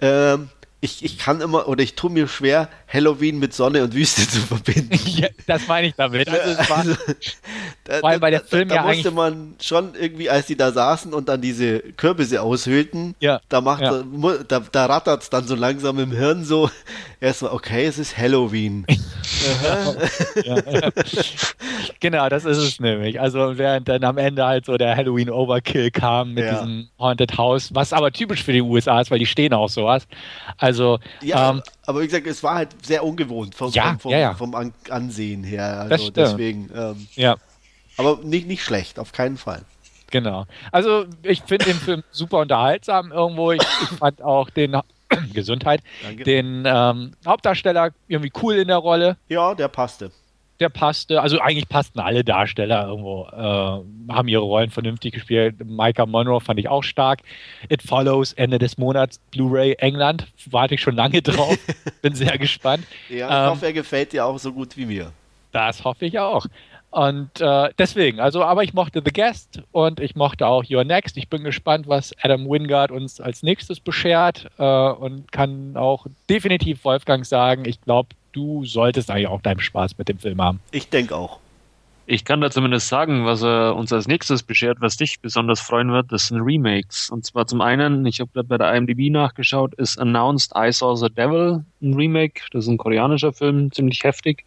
ähm, ich, ich kann immer oder ich tue mir schwer, Halloween mit Sonne und Wüste zu verbinden. ja, das meine ich damit. Also war, Also, da, Vor allem, weil der Film da, da ja musste eigentlich- man schon irgendwie, als die da saßen und dann diese Kürbisse aushöhlten, Ja, da macht ja. da, da rattert es dann so langsam im Hirn so, erstmal, okay, es ist Halloween. ja. genau, das ist es nämlich. Also während dann am Ende halt so der Halloween Overkill kam mit diesem Haunted House, was aber typisch für die USA ist, weil die stehen auch sowas. Also Ja, ähm, aber wie gesagt, es war halt sehr ungewohnt vom, Ja, vom, vom, ja, vom An Ansehen her. Also deswegen, ähm, ja. aber nicht, nicht schlecht, auf keinen Fall. Genau. Also ich finde den Film super unterhaltsam irgendwo. Ich, ich fand auch den Gesundheit, Danke. den ähm, Hauptdarsteller irgendwie cool in der Rolle. Ja, der passte. Der passte, also eigentlich passten alle Darsteller irgendwo, äh, haben ihre Rollen vernünftig gespielt. Micah Monroe fand ich auch stark. It Follows Ende des Monats, Blu-ray England, warte ich schon lange drauf. Bin sehr gespannt. Ja, ich Ähm, hoffe, er gefällt dir auch so gut wie mir. Das hoffe ich auch. Und äh, deswegen, also, aber ich mochte The Guest und ich mochte auch Your Next. Ich bin gespannt, was Adam Wingard uns als nächstes beschert äh, und kann auch definitiv Wolfgang sagen, ich glaube, du solltest eigentlich auch deinen Spaß mit dem Film haben. Ich denke auch. Ich kann da zumindest sagen, was er uns als nächstes beschert, was dich besonders freuen wird, das sind Remakes. Und zwar zum einen, ich habe gerade bei der IMDb nachgeschaut, ist Announced I Saw the Devil ein Remake. Das ist ein koreanischer Film, ziemlich heftig,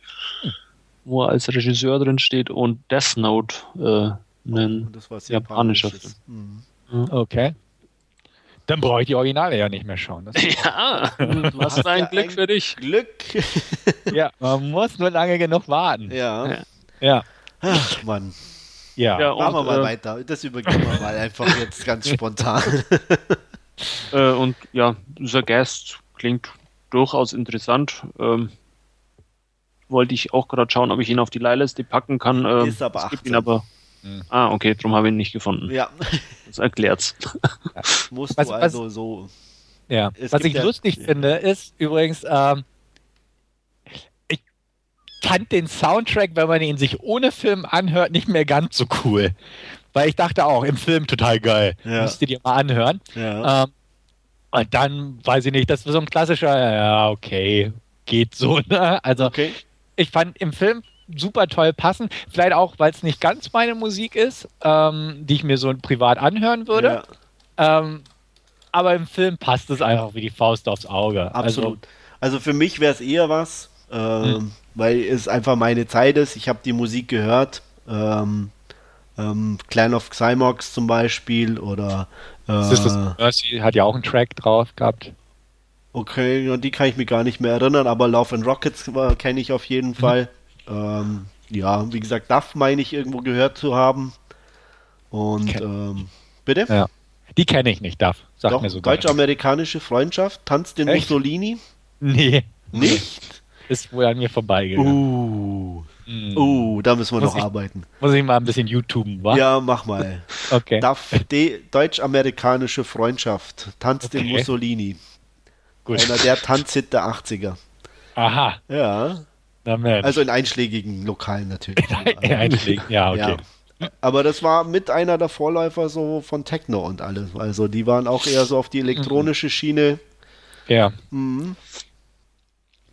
wo er als Regisseur drin steht und Death Note, äh, ein Das war japanischer japanisches. Mhm. Okay. Dann brauche ich die Originale ja nicht mehr schauen. Das Ja, was für ein Glück für dich. Glück. ja, man muss nur lange genug warten. ja. Ja. Ja, Ach, Mann. ja. Ja, Machen wir mal äh, weiter. Das übergehen wir mal einfach jetzt ganz spontan. Äh, und ja, The Guest klingt durchaus interessant. Ähm, wollte ich auch gerade schauen, ob ich ihn auf die Leihliste packen kann. Ähm, Ist aber es gibt 18. ihn aber. Hm. Ah, okay, darum habe ich ihn nicht gefunden. ja, Das erklärt's. musst Was- du was- also so. Ja, Es was ich ja- lustig ja. finde, ist übrigens, ähm, ich fand den Soundtrack, wenn man ihn sich ohne Film anhört, nicht mehr ganz so cool. Weil ich dachte auch, im Film total geil. Ja. Müsst ihr dir mal anhören. Ja. Ähm, und dann, weiß ich nicht, das war so ein klassischer, ja, okay, geht so. Ne? Also Okay. ich fand im Film super toll passen. Vielleicht auch, weil es nicht ganz meine Musik ist, ähm, die ich mir so privat anhören würde. Ja, Ähm, aber im Film passt es einfach wie die Faust aufs Auge. absolut. Also, für mich wäre es eher was, ähm, Hm. weil es einfach meine Zeit ist. Ich habe die Musik gehört. Ähm, ähm, Clan of Xymox zum Beispiel oder Also, Sisters äh, of Mercy hat ja auch einen Track drauf gehabt. Okay, die kann ich mir gar nicht mehr erinnern, aber Love and Rockets äh, kenne ich auf jeden Fall. Ähm, ja, wie gesagt, Duff meine ich irgendwo gehört zu haben. Und ähm, bitte? Ja. Die kenne ich nicht, darf. Sag Doch, mir sogar. deutsch-amerikanische Freundschaft, tanzt den Echt? Mussolini? Nee, Nicht? ist wohl an mir vorbeigegangen. Uh, Hm. uh, da müssen wir Muss noch ich- arbeiten. Muss ich mal ein bisschen YouTuben, wa? Ja, mach mal. Okay. De, deutsch-amerikanische Freundschaft, tanzt den Okay. Mussolini. Gut. Einer der Tanzhit der 80er. Aha. Ja, Na Mensch. also in einschlägigen Lokalen natürlich. Einschlägen. Ja, okay. Ja. Aber das war mit einer der Vorläufer so von Techno und alles. Also die waren auch eher so auf die elektronische Schiene. Ja. Mhm.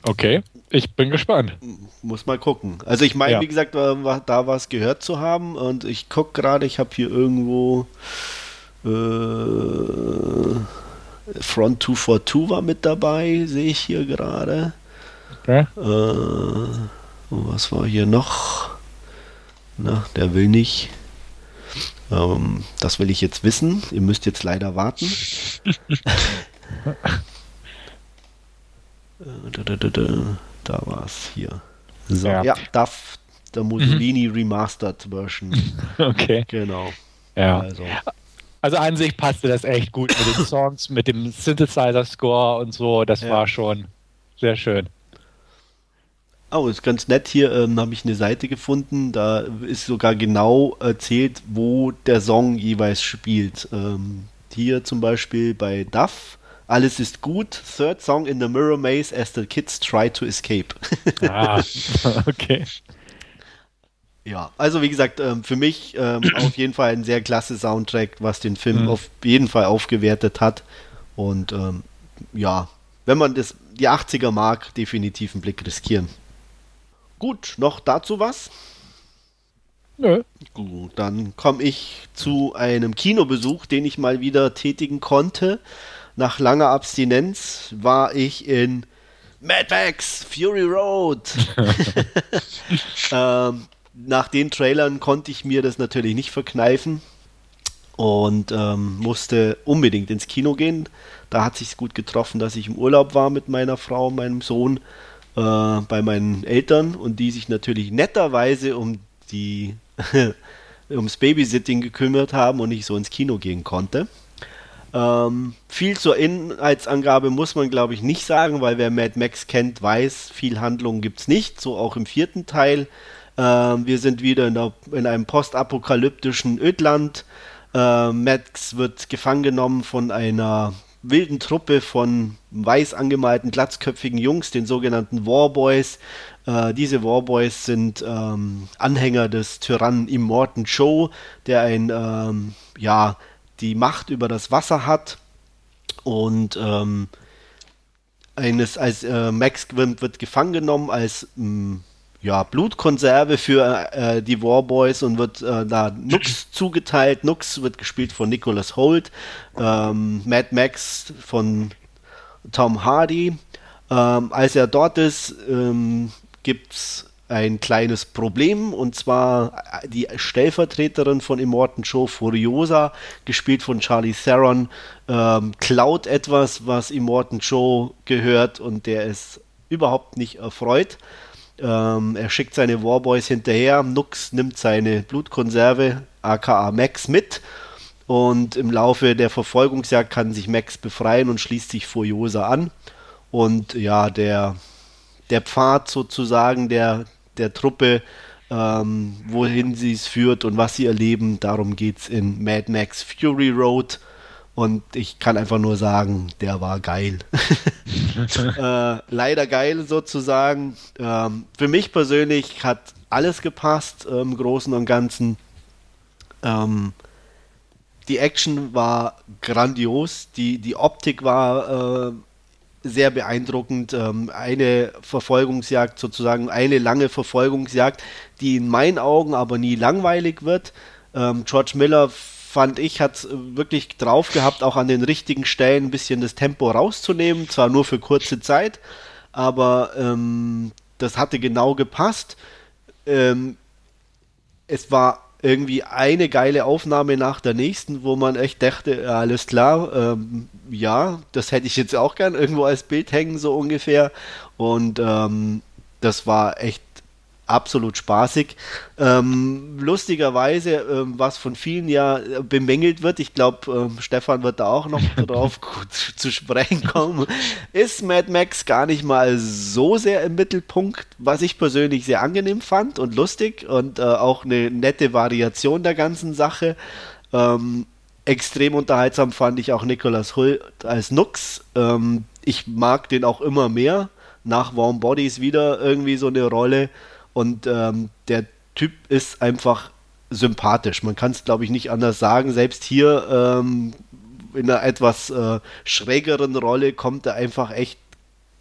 Okay. Ich bin gespannt. Muss mal gucken. Also ich meine, Ja. wie gesagt, da was gehört zu haben und ich gucke gerade, ich habe hier irgendwo äh, Front 242 war mit dabei, sehe ich hier gerade. Okay. Äh, was war hier noch? Na, der will nicht. Ähm, das will ich jetzt wissen. Ihr müsst jetzt leider warten. Äh, da, da, da, da, da war es hier. So, Ja. ja, Duff, der Mussolini Remastered Version. Okay. Genau. Ja. Also, Also an sich passte das echt gut mit den Songs, mit dem Synthesizer-Score und so. Das Ja. war schon sehr schön. Oh, ist ganz nett. Hier ähm, habe ich eine Seite gefunden. Da ist sogar genau erzählt, wo der Song jeweils spielt. Ähm, hier zum Beispiel bei Duff Alles ist gut. Third song in the Mirror Maze as the kids try to escape. ah, okay. Ja, also wie gesagt, ähm, für mich ähm, auf jeden Fall ein sehr klasse Soundtrack, was den Film mhm. auf jeden Fall aufgewertet hat. Und ähm, ja, wenn man das, die 80er mag, definitiv einen Blick riskieren. Gut, noch dazu was? Nö. Gut, dann komme ich zu einem Kinobesuch, den ich mal wieder tätigen konnte nach langer Abstinenz war ich in Mad Max Fury Road. ähm, nach den Trailern konnte ich mir das natürlich nicht verkneifen und ähm, musste unbedingt ins Kino gehen. Da hat sich gut getroffen, dass ich im Urlaub war mit meiner Frau, meinem Sohn, äh, bei meinen Eltern und die sich natürlich netterweise um die ums Babysitting gekümmert haben und ich so ins Kino gehen konnte. Ähm, viel zur Inhaltsangabe muss man, glaube ich, nicht sagen, weil wer Mad Max kennt, weiß, viel Handlung gibt es nicht, so auch im vierten Teil. Ähm, wir sind wieder in, der, in einem postapokalyptischen Ödland. Ähm, Max wird gefangen genommen von einer wilden Truppe von weiß angemalten, glatzköpfigen Jungs, den sogenannten Warboys. Äh, diese Warboys sind ähm, Anhänger des Tyrannen Immortan Joe, der ein, ähm, ja, die Macht über das Wasser hat und ähm, eines als äh, Max wird, wird, gefangen genommen als mh, mm, ja, Blutkonserve für äh, die Warboys und wird äh, da Nux zugeteilt. Nux wird gespielt von Nicholas Holt, ähm, Mad Max von Tom Hardy. Ähm, als er dort ist, ähm, gibt es ein kleines Problem und zwar äh, die Stellvertreterin von Immortan Joe Furiosa, gespielt von Charlie Theron, ähm, klaut etwas, was Immortan Joe gehört und der ist überhaupt nicht erfreut. Ähm, er schickt seine Warboys hinterher, Nux nimmt seine Blutkonserve, aka Max, mit und im Laufe der Verfolgungsjagd kann sich Max befreien und schließt sich Furiosa an. Und ja, der, der Pfad sozusagen, der der Truppe, ähm, wohin sie es führt und was sie erleben. Darum geht es in Mad Max Fury Road. Und ich kann einfach nur sagen, der war geil. äh, leider geil sozusagen. Ähm, für mich persönlich hat alles gepasst im Großen und Ganzen. Ähm, die Action war grandios, die, die Optik war äh, sehr beeindruckend. Ähm, eine Verfolgungsjagd, sozusagen eine lange Verfolgungsjagd, die in meinen Augen aber nie langweilig wird. Ähm, George Miller fand ich, hat wirklich drauf gehabt, auch an den richtigen Stellen ein bisschen das Tempo rauszunehmen, zwar nur für kurze Zeit, aber ähm, das hatte genau gepasst. Ähm, es war irgendwie eine geile Aufnahme nach der nächsten, wo man echt dachte, alles klar, ähm, ja, das hätte ich jetzt auch gern irgendwo als Bild hängen, so ungefähr. Und ähm, das war echt absolut spaßig. Ähm, lustigerweise, ähm, was von vielen ja äh, bemängelt wird, ich glaube, ähm, Stefan wird da auch noch drauf zu sprechen kommen, ist Mad Max gar nicht mal so sehr im Mittelpunkt, was ich persönlich sehr angenehm fand und lustig und äh, auch eine nette Variation der ganzen Sache. Ähm, extrem unterhaltsam fand ich auch Nicholas Hull als Nux. Ähm, ich mag den auch immer mehr. Nach Warm Bodies wieder irgendwie so eine Rolle. Und ähm, der Typ ist einfach sympathisch. Man kann es, glaube ich, nicht anders sagen. Selbst hier ähm, in einer etwas äh, schrägeren Rolle kommt er einfach echt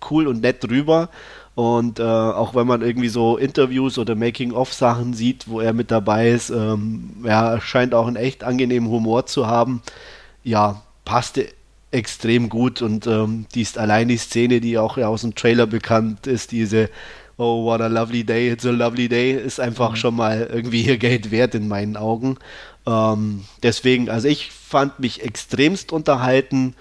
cool und nett rüber. Und äh, auch wenn man irgendwie so Interviews oder Making-of-Sachen sieht, wo er mit dabei ist, ähm, er scheint auch einen echt angenehmen Humor zu haben. Ja, passte extrem gut und ähm, die ist allein die Szene, die auch aus dem Trailer bekannt ist, diese oh, what a lovely day, it's a lovely day, ist einfach mhm. schon mal irgendwie ihr Geld wert in meinen Augen. Ähm, deswegen, also ich fand mich extremst unterhalten.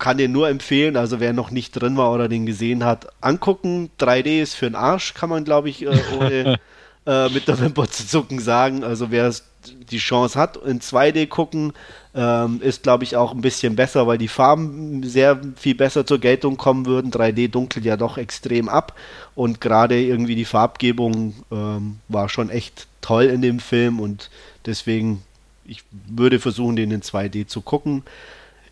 Kann dir nur empfehlen, also wer noch nicht drin war oder den gesehen hat, angucken. 3D ist für den Arsch, kann man glaube ich, äh, ohne äh, mit der Wimper zu zucken sagen. Also wer die Chance hat, in 2D gucken, ähm, ist, glaube ich, auch ein bisschen besser, weil die Farben sehr viel besser zur Geltung kommen würden. 3D dunkelt ja doch extrem ab und gerade irgendwie die Farbgebung ähm, war schon echt toll in dem Film und deswegen, ich würde versuchen, den in 2D zu gucken.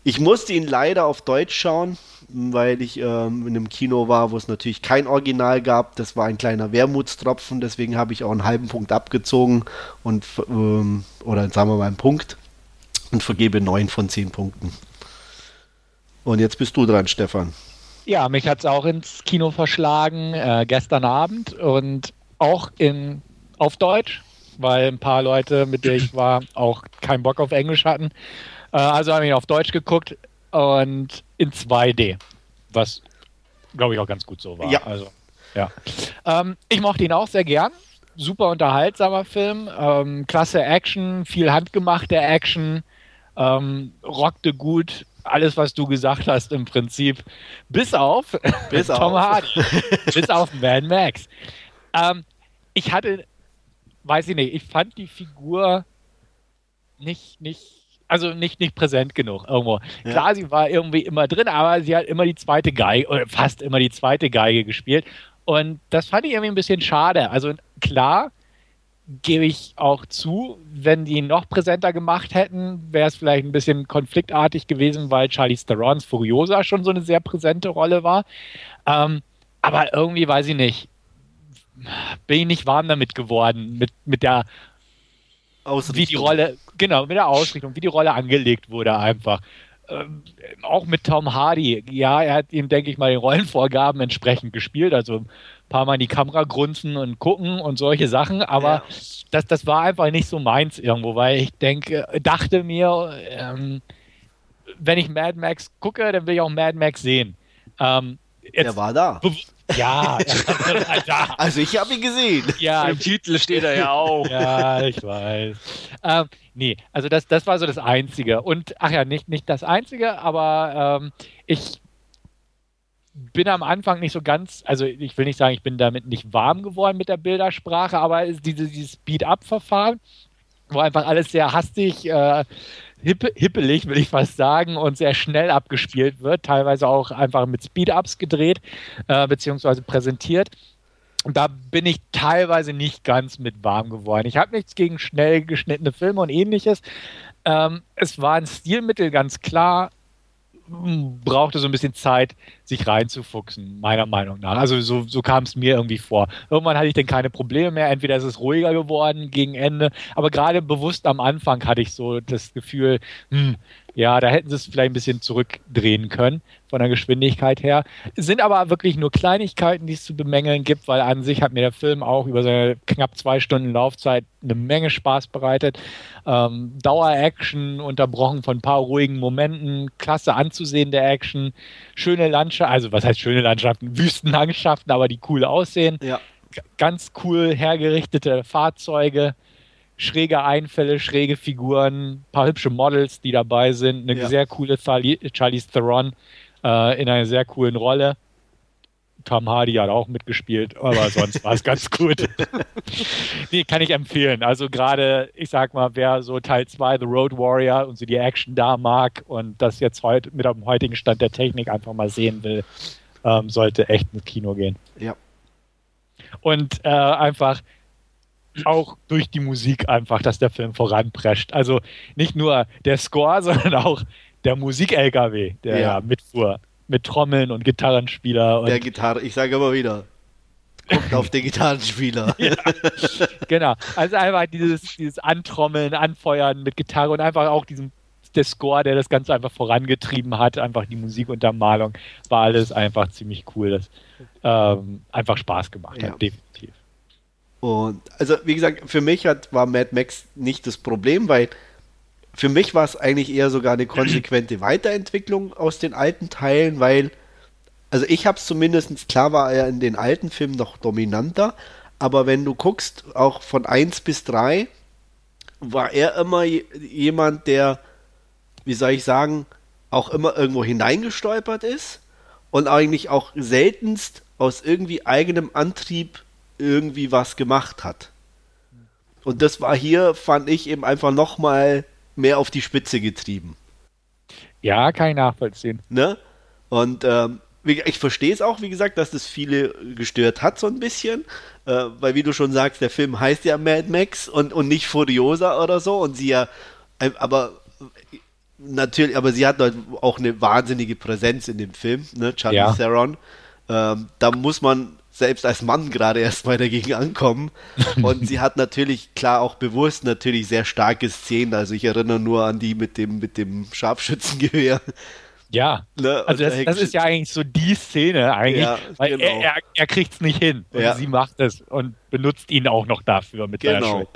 Ich musste ihn leider auf Deutsch schauen, weil ich ähm, in einem Kino war, wo es natürlich kein Original gab. Das war ein kleiner Wermutstropfen, deswegen habe ich auch einen halben Punkt abgezogen und ähm, oder sagen wir mal einen Punkt und vergebe neun von zehn Punkten. Und jetzt bist du dran, Stefan. Ja, mich hat es auch ins Kino verschlagen äh, gestern Abend und auch in, auf Deutsch, weil ein paar Leute, mit denen ich war, auch keinen Bock auf Englisch hatten. Äh, also habe ich auf Deutsch geguckt und in 2D, was glaube ich auch ganz gut so war. Ja. Also, ja. Ähm, ich mochte ihn auch sehr gern. Super unterhaltsamer Film, ähm, klasse Action, viel handgemachte Action, ähm, rockte gut, alles, was du gesagt hast, im Prinzip, bis auf Bis Tom auf. Hardy, bis auf Mad Max. Ähm, ich hatte, weiß ich nicht, ich fand die Figur nicht, nicht, also nicht, nicht präsent genug irgendwo. Ja. Klar, sie war irgendwie immer drin, aber sie hat immer die zweite Geige, oder fast immer die zweite Geige gespielt. Und das fand ich irgendwie ein bisschen schade. Also klar, gebe ich auch zu, wenn die noch präsenter gemacht hätten, wäre es vielleicht ein bisschen konfliktartig gewesen, weil Charlie Theron's Furiosa schon so eine sehr präsente Rolle war. Ähm, aber irgendwie weiß ich nicht, bin ich nicht warm damit geworden, mit, mit der, wie die Rolle, genau, mit der Ausrichtung, wie die Rolle angelegt wurde einfach. Ähm, auch mit Tom Hardy, ja, er hat ihm, denke ich mal, den Rollenvorgaben entsprechend gespielt, also ein paar Mal in die Kamera grunzen und gucken und solche Sachen, aber Ja. das, das war einfach nicht so meins irgendwo, weil ich denke, dachte mir, ähm, wenn ich Mad Max gucke, dann will ich auch Mad Max sehen. Ähm, Er jetzt, war da. Ja, ja, Also ich habe ihn gesehen. ja, Im Titel steht er ja auch. ja, ich weiß. Ähm, nee, also das, das war so das Einzige. Und, ach ja, nicht, nicht das Einzige, aber ähm, ich bin am Anfang nicht so ganz, also ich will nicht sagen, ich bin damit nicht warm geworden mit der Bildersprache, aber es- diese, dieses Speed-Up-Verfahren, wo einfach alles sehr hastig, äh, hippe, hippelig, will ich fast sagen, und sehr schnell abgespielt wird, teilweise auch einfach mit Speed-Ups gedreht, äh, beziehungsweise präsentiert. Und da bin ich teilweise nicht ganz mit warm geworden. Ich habe nichts gegen schnell geschnittene Filme und ähnliches. Ähm, es war ein Stilmittel, ganz klar. Brauchte so ein bisschen Zeit, sich reinzufuchsen, meiner Meinung nach. Also so, so kam es mir irgendwie vor. Irgendwann hatte ich dann keine Probleme mehr. Entweder ist es ruhiger geworden gegen Ende, aber gerade bewusst am Anfang hatte ich so das Gefühl, hm, ja, da hätten sie es vielleicht ein bisschen zurückdrehen können von der Geschwindigkeit her. Es sind aber wirklich nur Kleinigkeiten, die es zu bemängeln gibt, weil an sich hat mir der Film auch über seine knapp zwei Stunden Laufzeit eine Menge Spaß bereitet. Ähm, Dauer-Action, unterbrochen von ein paar ruhigen Momenten, klasse anzusehende Action, schöne Landschaften, also was heißt schöne Landschaften? Wüstenlandschaften, aber die cool aussehen Ja. ganz cool hergerichtete Fahrzeuge, schräge Einfälle, schräge Figuren, paar hübsche Models, die dabei sind, eine Ja. sehr coole Charlie, Charlize Theron äh, in einer sehr coolen Rolle. Tom Hardy hat auch mitgespielt, aber sonst war es ganz gut. nee, kann ich empfehlen. Also gerade, ich sag mal, wer so Teil 2 The Road Warrior und so die Action da mag und das jetzt heute mit dem heutigen Stand der Technik einfach mal sehen will, ähm, sollte echt ins Kino gehen Ja. und äh, einfach auch durch die Musik einfach, dass der Film voranprescht. Also nicht nur der Score, sondern auch der Musik-LKW, der Ja. ja. mitfuhr. Mit Trommeln und Gitarrenspieler. Und, Der Gitarre, ich sage immer wieder, guckt auf den Gitarrenspieler. genau. Also einfach dieses, dieses Antrommeln, Anfeuern mit Gitarre und einfach auch diesem der Score, der das Ganze einfach vorangetrieben hat, einfach die Musikuntermalung, war alles einfach ziemlich cool. Das ähm, einfach Spaß gemacht Ja. hat, definitiv. Und also, wie gesagt, für mich hat, war Mad Max nicht das Problem, weil für mich war es eigentlich eher sogar eine konsequente Weiterentwicklung aus den alten Teilen, weil, also ich habe es zumindest, klar war er in den alten Filmen noch dominanter, aber wenn du guckst, auch von 1 bis 3, war er immer je- jemand, der, wie soll ich sagen, auch immer irgendwo hineingestolpert ist und eigentlich auch seltenst aus irgendwie eigenem Antrieb irgendwie was gemacht hat. Und das war hier, fand ich, eben einfach nochmal mehr auf die Spitze getrieben. Ja, kann ich nachvollziehen. Ne? Und ähm, ich verstehe es auch, wie gesagt, dass das viele gestört hat, so ein bisschen. Äh, weil, wie du schon sagst, der Film heißt ja Mad Max und, und nicht Furiosa oder so. Und sie ja, äh, aber natürlich, aber sie hat halt auch eine wahnsinnige Präsenz in dem Film, ne, Charlie Ja. Theron. Ähm, da muss man selbst als Mann gerade erstmal dagegen ankommen. Und sie hat natürlich, klar, auch bewusst natürlich sehr starke Szenen. Also ich erinnere nur an die mit dem, mit dem Scharfschützengewehr. Ja. Ne? Also das, da das ist ja eigentlich so die Szene eigentlich, Ja, weil genau. er, er, er kriegt es nicht hin und Ja. sie macht es und benutzt ihn auch noch dafür mit Genau.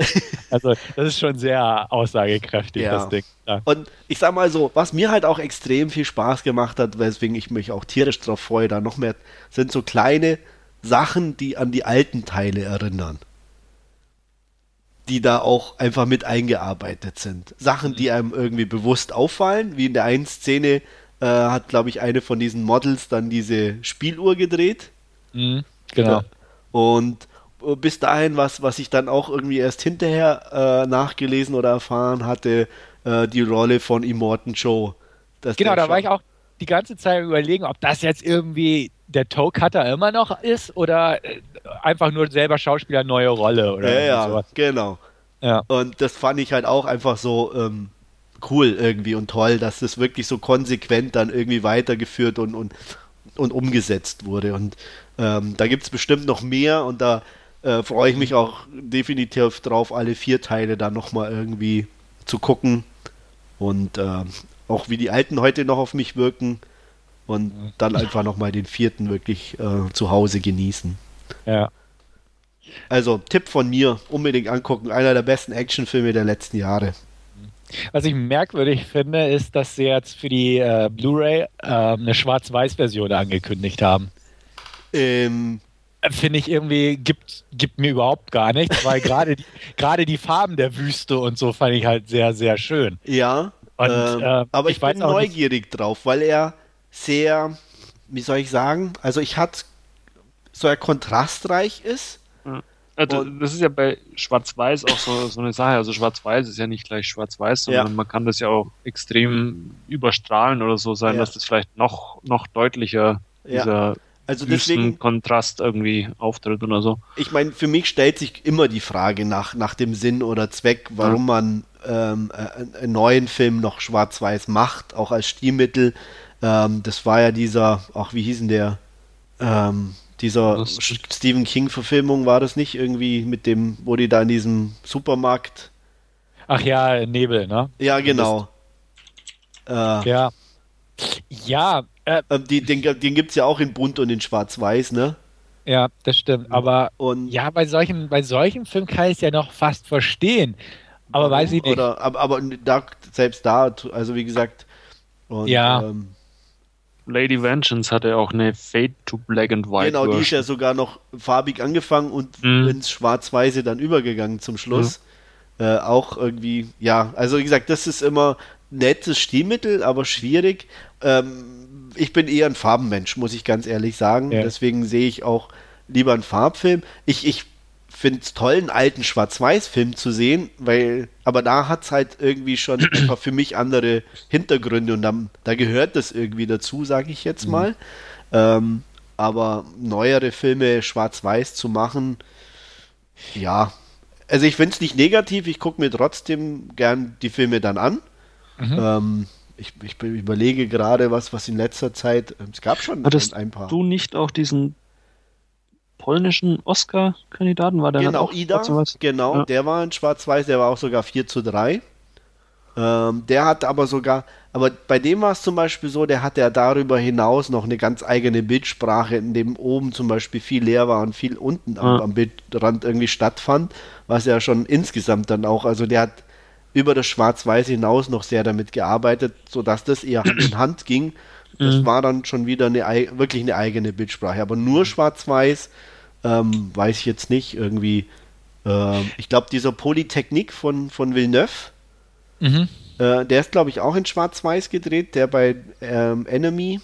Also das ist schon sehr aussagekräftig, Ja. das Ding. Und ich sag mal so, was mir halt auch extrem viel Spaß gemacht hat, weswegen ich mich auch tierisch drauf freue, da noch mehr, sind so kleine Sachen, die an die alten Teile erinnern. Die da auch einfach mit eingearbeitet sind. Sachen, die einem irgendwie bewusst auffallen, wie in der einen Szene äh, hat, glaube ich, eine von diesen Models dann diese Spieluhr gedreht. Mhm, genau. Und äh, bis dahin, was, was ich dann auch irgendwie erst hinterher äh, nachgelesen oder erfahren hatte, äh, die Rolle von Immortan Joe. Genau, da war ich auch die ganze Zeit überlegen, ob das jetzt irgendwie der Toe Cutter immer noch ist oder äh, einfach nur selber Schauspieler neue Rolle oder Ja, irgendwie ja, sowas. genau. Ja. Und das fand ich halt auch einfach so ähm, cool irgendwie und toll, dass das wirklich so konsequent dann irgendwie weitergeführt und, und, und umgesetzt wurde. Und ähm, da gibt es bestimmt noch mehr und da äh, freue ich mich auch definitiv drauf, alle vier Teile dann nochmal irgendwie zu gucken und ähm, auch wie die alten heute noch auf mich wirken und dann einfach nochmal den vierten wirklich äh, zu Hause genießen. Ja. Also Tipp von mir, unbedingt angucken, einer der besten Actionfilme der letzten Jahre. Was ich merkwürdig finde, ist, dass sie jetzt für die äh, Blu-ray äh, eine Schwarz-Weiß-Version angekündigt haben. Ähm, Äh, Finde ich irgendwie, gibt, gibt mir überhaupt gar nichts, weil gerade die, gerade die Farben der Wüste und so fand ich halt sehr, sehr schön. ja, Und, ähm, äh, aber ich ich, bin auch nicht- neugierig drauf, weil er sehr, wie soll ich sagen, also ich hatte so er kontrastreich ist. Also, das ist ja bei Schwarz-Weiß auch so, so eine Sache. Also Schwarz-Weiß ist ja nicht gleich Schwarz-Weiß, sondern Ja. man kann das ja auch extrem überstrahlen oder so sein, Ja. dass das vielleicht noch, noch deutlicher Ja. dieser Also deswegen, Kontrast irgendwie auftritt oder so. ich meine, für mich stellt sich immer die Frage nach, nach dem Sinn oder Zweck, warum man ähm, äh, einen neuen Film noch schwarz-weiß macht, auch als Stilmittel. Ähm, das war ja dieser, ach, wie hieß denn der? Ähm, dieser Stephen King-Verfilmung war das nicht irgendwie mit dem, wo die da in diesem Supermarkt. Ach ja, Nebel, ne? Ja, genau. Äh, Ja. Ja, äh, ähm, die, den den gibt es ja auch in bunt und in schwarz-weiß, ne? ja, das stimmt. Aber Und ja, bei solchen, bei solchen Filmen kann ich es ja noch fast verstehen. Aber weiß ich nicht. Oder, aber, aber da, selbst da, also wie gesagt. Und, Ja. Ähm, Lady Vengeance hatte auch eine Fade to Black and White genau, die ist ja sogar noch farbig angefangen und Mhm. ins Schwarz-Weiße dann übergegangen zum Schluss. Äh, auch irgendwie, ja, also wie gesagt, das ist immer nettes Stilmittel, aber schwierig. Ähm, ich bin eher ein Farbenmensch, muss ich ganz ehrlich sagen. Ja. Deswegen sehe ich auch lieber einen Farbfilm. Ich, ich finde es toll, einen alten Schwarz-Weiß-Film zu sehen, weil, aber da hat es halt irgendwie schon für mich andere Hintergründe und dann, da gehört das irgendwie dazu, sage ich jetzt mal. Ähm, aber neuere Filme schwarz-weiß zu machen, ja. Also ich finde es nicht negativ, ich gucke mir trotzdem gern die Filme dann an. Ähm, ich, ich be- überlege gerade was, was in letzter Zeit, es gab schon Hattest ein paar. du nicht auch diesen polnischen Oscar-Kandidaten? War der Genau, auch Ida, genau, Ja. der war in Schwarz-Weiß, der war auch sogar 4 zu 3. Ähm, der hat aber sogar, aber bei dem war es zum Beispiel so, der hatte ja darüber hinaus noch eine ganz eigene Bildsprache, in dem oben zum Beispiel viel leer war und viel unten am, Ja. am Bildrand irgendwie stattfand, was ja schon insgesamt dann auch, also der hat über das Schwarz-Weiß hinaus noch sehr damit gearbeitet, sodass das eher Hand in Hand ging. Das Mhm. war dann schon wieder eine, ei- wirklich eine eigene Bildsprache. Aber nur Schwarz-Weiß ähm, weiß ich jetzt nicht. Irgendwie, ähm, ich glaube, dieser Polytechnik von, von Villeneuve, Mhm. äh, der ist, glaube ich, auch in Schwarz-Weiß gedreht, der bei ähm, Enemy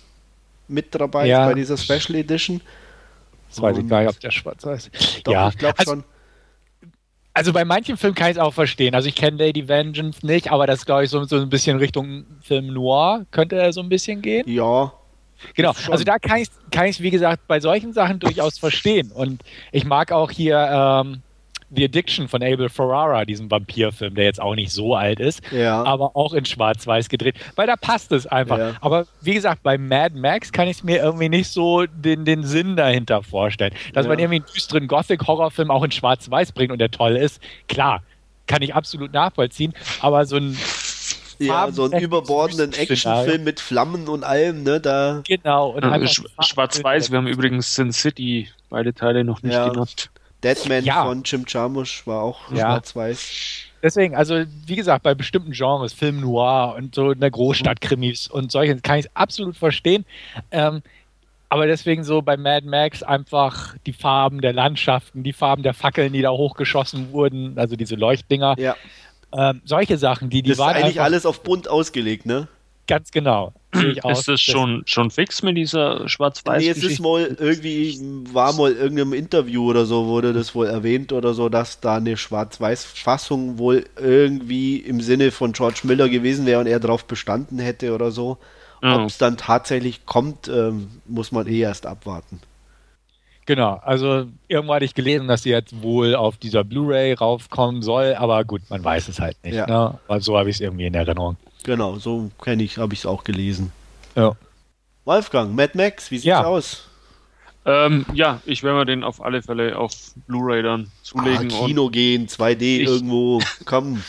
mit dabei Ja. ist, bei dieser Special Edition. Das weiß ich gar nicht, ob der schwarz-weiß Doch, ja, ich glaube also, schon. also bei manchen Filmen kann ich es auch verstehen. Also ich kenne Lady Vengeance nicht, aber das glaube ich so, so ein bisschen Richtung Film Noir könnte er so ein bisschen gehen. Ja, Genau, also da kann ich kann ich wie gesagt bei solchen Sachen durchaus verstehen und ich mag auch hier ähm, The Addiction von Abel Ferrara, diesem Vampirfilm, der jetzt auch nicht so alt ist, Ja. aber auch in Schwarz-Weiß gedreht, weil da passt es einfach. Ja. Aber wie gesagt, bei Mad Max kann ich es mir irgendwie nicht so den, den Sinn dahinter vorstellen. Dass Ja. man irgendwie einen düsteren Gothic-Horrorfilm auch in Schwarz-Weiß bringt und der toll ist, klar, kann ich absolut nachvollziehen, aber so ein Ja, so einen überbordenden. Actionfilm mit Flammen und allem, ne? Da Genau. Und Ja, Sch Schwarz-Weiß, wir haben übrigens Sin City beide Teile noch nicht Ja. genannt. Deadman Ja. von Jim Jarmusch war auch Ja. schwarz-weiß. Deswegen, also wie gesagt, bei bestimmten Genres, Film Noir und so in der Großstadt-Krimis und solche, kann ich es absolut verstehen. Ähm, aber deswegen so bei Mad Max einfach die Farben der Landschaften, die Farben der Fackeln, die da hochgeschossen wurden, also diese Leuchtdinger, Ja, ähm, solche Sachen, die, die das ist waren eigentlich einfach alles auf bunt ausgelegt, ne? ganz genau. Aus. Ist das schon, schon fix mit dieser schwarz-weiß Nee, es ist wohl irgendwie, war mal irgendeinem Interview oder so, wurde das wohl erwähnt oder so, dass da eine Schwarz-Weiß-Fassung wohl irgendwie im Sinne von George Miller gewesen wäre und er darauf bestanden hätte oder so. Ob es dann tatsächlich kommt, ähm, muss man eh erst abwarten. Genau, also irgendwo hatte ich gelesen, dass sie jetzt wohl auf dieser Blu-ray raufkommen soll, aber gut, man weiß es halt nicht. Ja. Ne? Aber so habe ich es irgendwie in Erinnerung. Genau, so kenne ich, habe ich es auch gelesen. Ja. Wolfgang, Mad Max, wie sieht's Ja. aus? Ähm, ja, ich werde mir den auf alle Fälle auf Blu-ray dann Ah, zulegen. Kino gehen, 2D Ich- irgendwo, komm.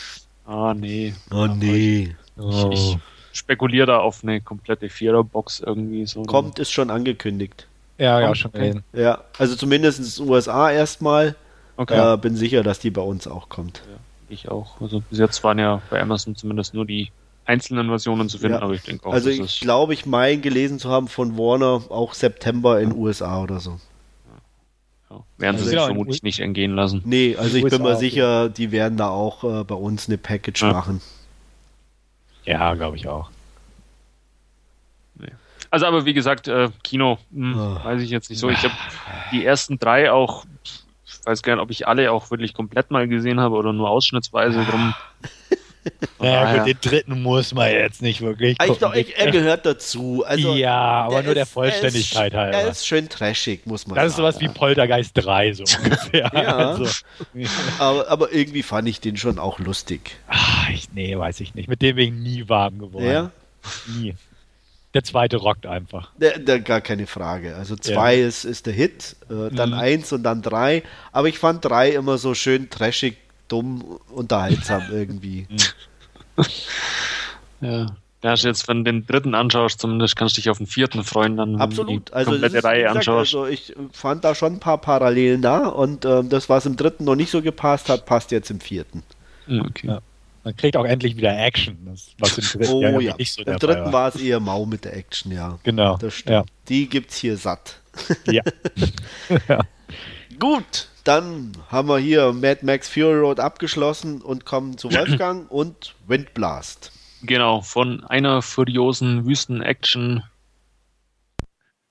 ah, nee. Oh nee. Ich, ich spekuliere da auf eine komplette Vierer-Box irgendwie so. Kommt, ist schon angekündigt. Ja, ja, schon gelesen. Ja, also zumindest in den USA erstmal. Okay. Äh, bin sicher, dass die bei uns auch kommt. Ich auch. Also bis jetzt waren ja bei Amazon zumindest nur die einzelnen Versionen zu finden, Ja. aber ich denke auch, also ich glaube, ich mein gelesen zu haben von Warner auch September in USA oder so. ja, werden sie Also sich genau, vermutlich nicht entgehen lassen. Nee, also ich bin USA mir auch, sicher, die werden da auch äh, bei uns eine Package Ja. machen. Ja, glaube ich auch. Also aber wie gesagt, äh, Kino, hm, Ah. weiß ich jetzt nicht so. Ich habe die ersten drei auch, ich weiß gar nicht, ob ich alle auch wirklich komplett mal gesehen habe oder nur ausschnittsweise. Drum, Naja, daher- gut, den dritten muss man jetzt nicht wirklich Ah, Ich, gucken. ich, er gehört dazu. Also, ja, aber nur der ist- Vollständigkeit er ist, halber. Er ist schön trashig, muss man das ist sagen. sowas wie Poltergeist 3, so ungefähr. Ja. Also, aber, aber irgendwie fand ich den schon auch lustig. ah, ich, nee, weiß ich nicht. Mit dem bin ich nie warm geworden. Ja, Nie. Der zweite rockt einfach. der, der, gar keine Frage. Also zwei ist, ist der Hit, äh, dann Mhm. eins und dann drei. Aber ich fand drei immer so schön trashig, dumm, unterhaltsam irgendwie. ja. Ja, jetzt, wenn du den dritten anschaust, zumindest kannst du dich auf den vierten freuen, dann Absolut. die Also, komplette ist, Reihe gesagt, anschaust. also ich fand da schon ein paar Parallelen da und ähm, das, was im dritten noch nicht so gepasst hat, passt jetzt im vierten. Hm, okay. Ja. Man kriegt auch endlich wieder Action, das, was im dritten Oh ja, ja, nicht so im dritten war es eher mau mit der Action, ja. Genau. Das stimmt. Die gibt's hier satt. Ja. ja. Gut, dann haben wir hier Mad Max Fury Road abgeschlossen und kommen zu Wolfgang und Windblast. Genau, von einer furiosen Wüsten-Action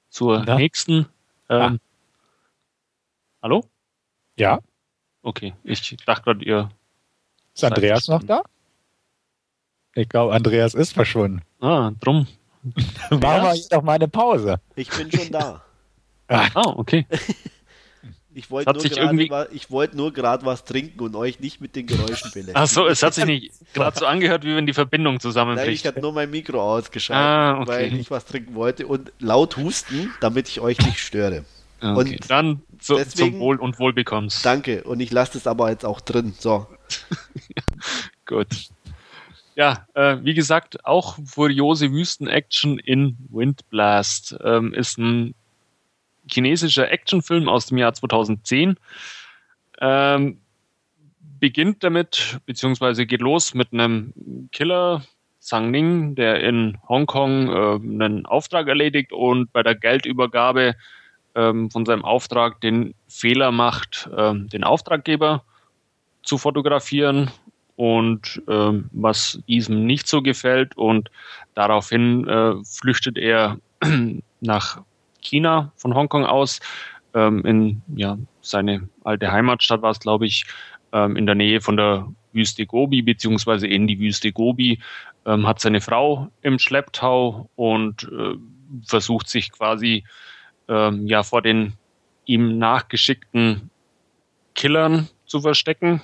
zur Na? nächsten. Ähm, Hallo? ja. Okay, ich dachte gerade, ihr. Ist Andreas noch da? Ich glaube, Andreas ist verschwunden. Ah, drum. Machen wir jetzt doch mal eine Pause. Ich bin schon da. Ah, okay. Ich wollte nur irgendwie- nur gerade was trinken und euch nicht mit den Geräuschen belästigen. Ach so, es hat sich nicht gerade so angehört, wie wenn die Verbindung Nein, ich zusammenbricht. hatte nur mein Mikro ausgeschaltet, Ah, okay. weil ich was trinken wollte und laut husten, damit ich euch nicht störe. Ah, okay. und Dann zu, deswegen- zum Wohl und Wohlbekommst. Danke und ich lasse das aber jetzt auch drin. So, Gut. Ja, äh, wie gesagt, auch furiose Wüsten-Action in Windblast ähm, ist ein chinesischer Actionfilm aus dem Jahr 2010. Ähm, beginnt damit, beziehungsweise geht los mit einem Killer, Sang Ning, der in Hongkong äh, einen Auftrag erledigt und bei der Geldübergabe ähm, von seinem Auftrag den Fehler macht, ähm, den Auftraggeber zu fotografieren und ähm, was diesem nicht so gefällt und daraufhin äh, flüchtet er nach China von Hongkong aus ähm, in ja, seine alte Heimatstadt war es glaube ich ähm, in der Nähe von der Wüste Gobi beziehungsweise in die Wüste Gobi ähm, hat seine Frau im Schlepptau und äh, versucht sich quasi ähm, ja vor den ihm nachgeschickten Killern zu verstecken.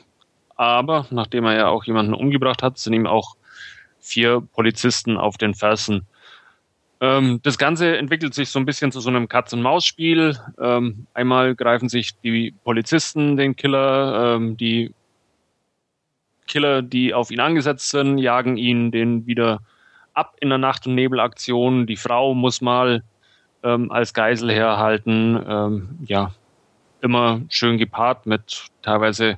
Aber nachdem er ja auch jemanden umgebracht hat, sind ihm auch vier Polizisten auf den Fersen. Ähm, das Ganze entwickelt sich so ein bisschen zu so einem Katz-und-Maus-Spiel. Ähm, einmal greifen sich die Polizisten den Killer, ähm, die Killer, die auf ihn angesetzt sind, jagen ihn den wieder ab in der Nacht- und Nebelaktion. Die Frau muss mal ähm, als Geisel herhalten. Ähm, ja, immer schön gepaart mit teilweise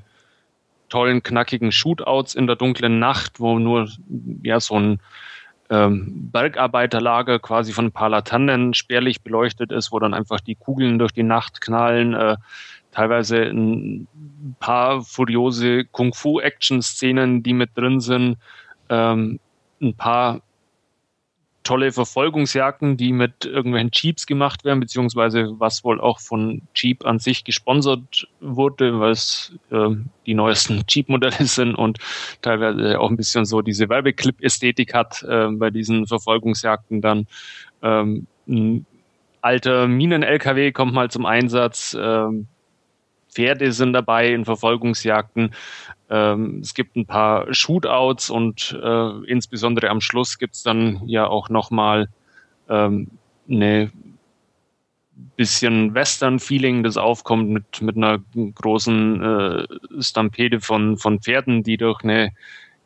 tollen, knackigen Shootouts in der dunklen Nacht, wo nur ja so ein ähm, Bergarbeiterlager quasi von ein paar Laternen spärlich beleuchtet ist, wo dann einfach die Kugeln durch die Nacht knallen. Äh, teilweise ein paar furiose Kung-Fu-Action-Szenen, die mit drin sind. Ähm, ein paar tolle Verfolgungsjagden, die mit irgendwelchen Jeeps gemacht werden, beziehungsweise was wohl auch von Jeep an sich gesponsert wurde, weil es äh, die neuesten Jeep-Modelle sind und teilweise auch ein bisschen so diese Werbeclip-Ästhetik hat äh, bei diesen Verfolgungsjagden dann. Ähm, ein alter Minen-LKW kommt mal zum Einsatz. Ähm, Pferde sind dabei in Verfolgungsjagden. Ähm, es gibt ein paar Shootouts und äh, insbesondere am Schluss gibt es dann ja auch nochmal ähm, eine bisschen Western-Feeling, das aufkommt mit, mit einer großen äh, Stampede von, von Pferden, die durch eine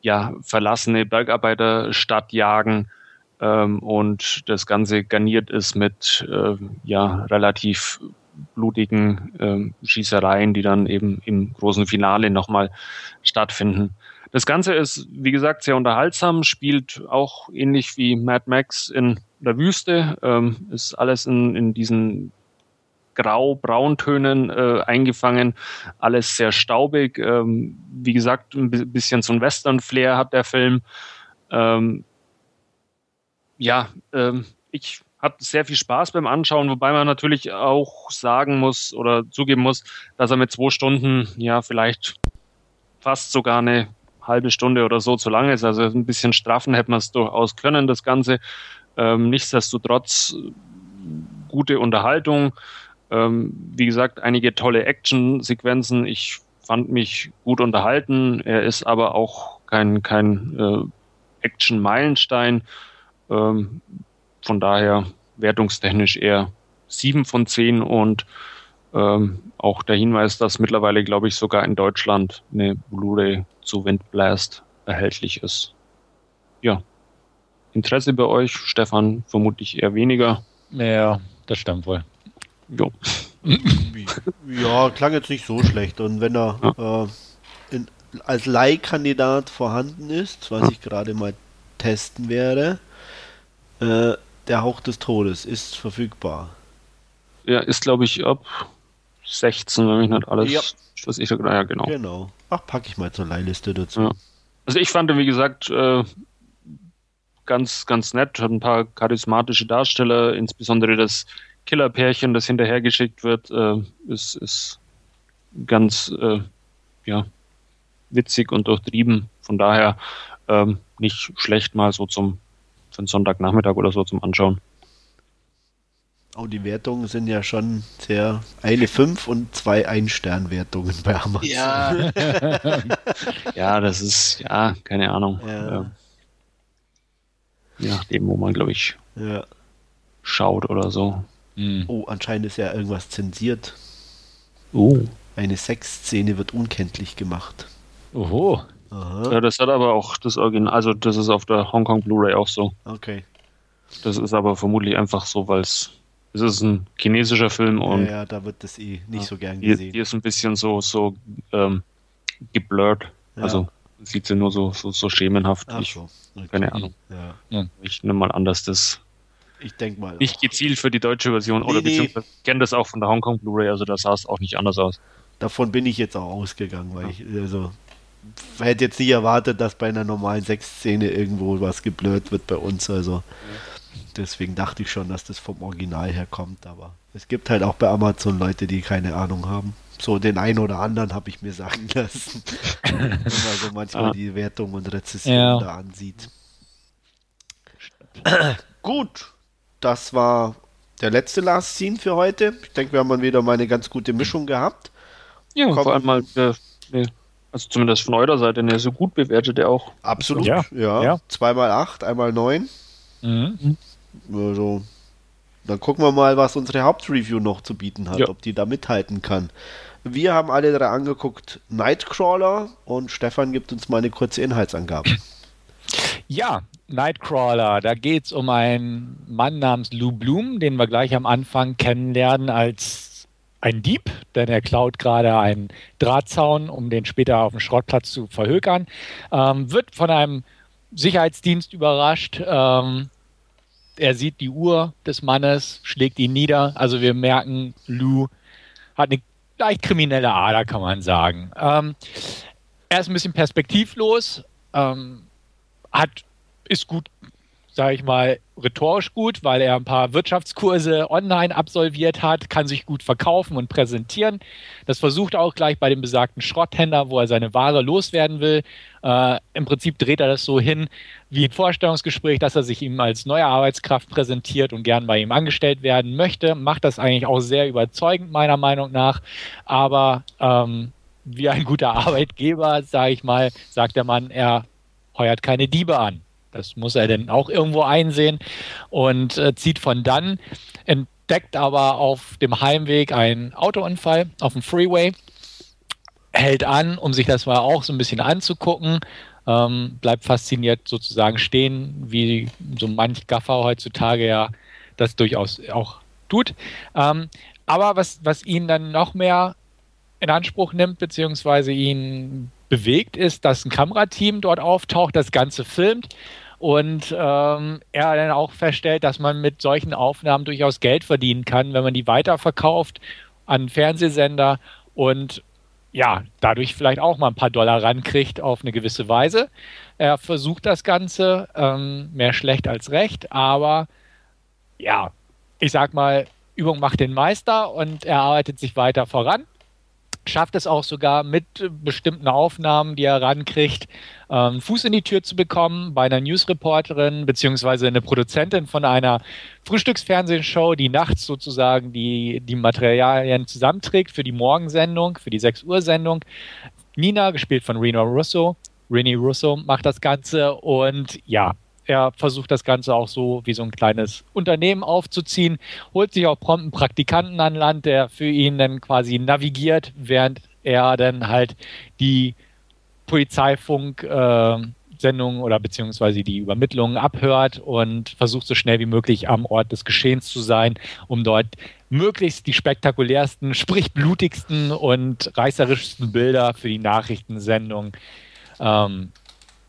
ja, verlassene Bergarbeiterstadt jagen. Ähm, und das Ganze garniert ist mit äh, ja, relativ blutigen äh, Schießereien, die dann eben im großen Finale nochmal stattfinden. Das Ganze ist, wie gesagt, sehr unterhaltsam, spielt auch ähnlich wie Mad Max in der Wüste, ähm, ist alles in, in diesen grau-brauntönen äh, eingefangen, alles sehr staubig. Ähm, wie gesagt, ein bisschen so ein Western-Flair hat der Film. Ähm, ja, ähm, ich hat sehr viel Spaß beim Anschauen, wobei man natürlich auch sagen muss oder zugeben muss, dass er mit zwei Stunden ja vielleicht fast sogar eine halbe Stunde oder so zu lang ist. Also ein bisschen straffen hätte man es durchaus können, das Ganze. Ähm, nichtsdestotrotz gute Unterhaltung. Ähm, wie gesagt, einige tolle Action-Sequenzen. Ich fand mich gut unterhalten. Er ist aber auch kein, kein äh, Action-Meilenstein. Ähm, von daher wertungstechnich eher 7 von 10 und ähm, auch der Hinweis, dass mittlerweile, glaube ich, sogar in Deutschland eine Blu-ray zu Windblast erhältlich ist. Ja. Interesse bei euch, Stefan, vermutlich eher weniger. Ja, das stimmt wohl. Jo. ja, klang jetzt nicht so schlecht. Und wenn er ja. äh, in, als Leihkandidat vorhanden ist, was ja. ich gerade mal testen werde, äh, der Hauch des Todes ist verfügbar. Ja, ist glaube ich ab 16, wenn mich nicht alles. Ja. Was ich ja, genau. Genau. Ach, packe ich mal zur Leihliste dazu. Ja. Also ich fand, wie gesagt, äh, ganz, ganz nett. Hat ein paar charismatische Darsteller, insbesondere das Killerpärchen, das hinterhergeschickt wird, äh, ist, ist ganz äh, ja, witzig und durchtrieben. Von daher ähm, nicht schlecht mal so zum für einen Sonntagnachmittag oder so zum Anschauen. Oh, die Wertungen sind ja schon sehr. Eine 5 und zwei Ein-Stern-Wertungen bei Amazon. Ja. ja, das ist, ja, keine Ahnung. Ja. Je nachdem, wo man, glaube ich, ja. schaut oder so. Mhm. Oh, anscheinend ist ja irgendwas zensiert. Oh. Eine Sexszene wird unkenntlich gemacht. Oho. Aha. Ja, das hat aber auch das Original, also das ist auf der Hongkong Blu-ray auch so. Okay. Das ist aber vermutlich einfach so, weil es es ist ein chinesischer Film und ja, ja da wird das eh nicht ja, so gern gesehen. Die, ist ein bisschen so so ähm, geblurrt, ja. also sieht sie nur so so, so schemenhaft. Ach ich, so. Okay. Keine Ahnung. Ja. Ich nehme mal an, dass das ich denke mal nicht gezielt für die deutsche Version nee, oder nee. beziehungsweise kenne das auch von der Hongkong Blu-ray, also da sah es auch nicht anders aus. Davon bin ich jetzt auch ausgegangen, weil ich also hätte jetzt nicht erwartet, dass bei einer normalen Sexszene irgendwo was geblurrt wird bei uns. Also deswegen dachte ich schon, dass das vom Original her kommt. Aber es gibt halt auch bei Amazon Leute, die keine Ahnung haben. So den einen oder anderen habe ich mir sagen lassen. Wenn man so manchmal ah. die Wertung und Rezession ja. da ansieht. Gut, das war der letzte Last Scene für heute. Ich denke, wir haben wieder mal eine ganz gute Mischung gehabt. Ja, Kommt, vor allem mal äh, Nee. Also zumindest von eurer Seite eine so gut bewertete auch. Absolut, ja. ja. ja. Zweimal acht, einmal neun. Mhm. Also, dann gucken wir mal, was unsere Hauptreview noch zu bieten hat, ja. ob die da mithalten kann. Wir haben alle drei angeguckt Nightcrawler und Stefan gibt uns mal eine kurze Inhaltsangabe. Ja, Nightcrawler, da geht es um einen Mann namens Lou Bloom, den wir gleich am Anfang kennenlernen als ein Dieb, denn er klaut gerade einen Drahtzaun, um den später auf dem Schrottplatz zu verhökern. Ähm, wird von einem Sicherheitsdienst überrascht. Ähm, er sieht die Uhr des Mannes, schlägt ihn nieder. Also wir merken, Lou hat eine leicht kriminelle Ader, kann man sagen. Ähm, er ist ein bisschen perspektivlos, ähm, hat, ist gut sage ich mal, rhetorisch gut, weil er ein paar Wirtschaftskurse online absolviert hat, kann sich gut verkaufen und präsentieren. Das versucht er auch gleich bei dem besagten Schrotthändler, wo er seine Ware loswerden will. Äh, Im Prinzip dreht er das so hin wie ein Vorstellungsgespräch, dass er sich ihm als neue Arbeitskraft präsentiert und gern bei ihm angestellt werden möchte. Macht das eigentlich auch sehr überzeugend, meiner Meinung nach. Aber ähm, wie ein guter Arbeitgeber, sage ich mal, sagt der Mann, er heuert keine Diebe an. Das muss er denn auch irgendwo einsehen und äh, zieht von dann, entdeckt aber auf dem Heimweg einen Autounfall auf dem Freeway, hält an, um sich das mal auch so ein bisschen anzugucken, ähm, bleibt fasziniert sozusagen stehen, wie so manch Gaffer heutzutage ja das durchaus auch tut. Ähm, aber was, was ihn dann noch mehr in Anspruch nimmt, beziehungsweise ihn bewegt, ist, dass ein Kamerateam dort auftaucht, das Ganze filmt und ähm, er dann auch feststellt, dass man mit solchen Aufnahmen durchaus Geld verdienen kann, wenn man die weiterverkauft an Fernsehsender und ja, dadurch vielleicht auch mal ein paar Dollar rankriegt auf eine gewisse Weise. Er versucht das Ganze, ähm, mehr schlecht als recht, aber ja, ich sag mal, Übung macht den Meister und er arbeitet sich weiter voran schafft es auch sogar mit bestimmten Aufnahmen, die er rankriegt, ähm, Fuß in die Tür zu bekommen bei einer Newsreporterin beziehungsweise eine Produzentin von einer Frühstücksfernsehshow, die nachts sozusagen die, die Materialien zusammenträgt für die Morgensendung, für die 6 Uhr Sendung. Nina, gespielt von Reno Russo, Rennie Russo, macht das Ganze und ja, er versucht das Ganze auch so wie so ein kleines Unternehmen aufzuziehen, holt sich auch prompt einen Praktikanten an Land, der für ihn dann quasi navigiert, während er dann halt die Polizeifunk äh, oder beziehungsweise die Übermittlungen abhört und versucht so schnell wie möglich am Ort des Geschehens zu sein, um dort möglichst die spektakulärsten, sprich blutigsten und reißerischsten Bilder für die Nachrichtensendung ähm,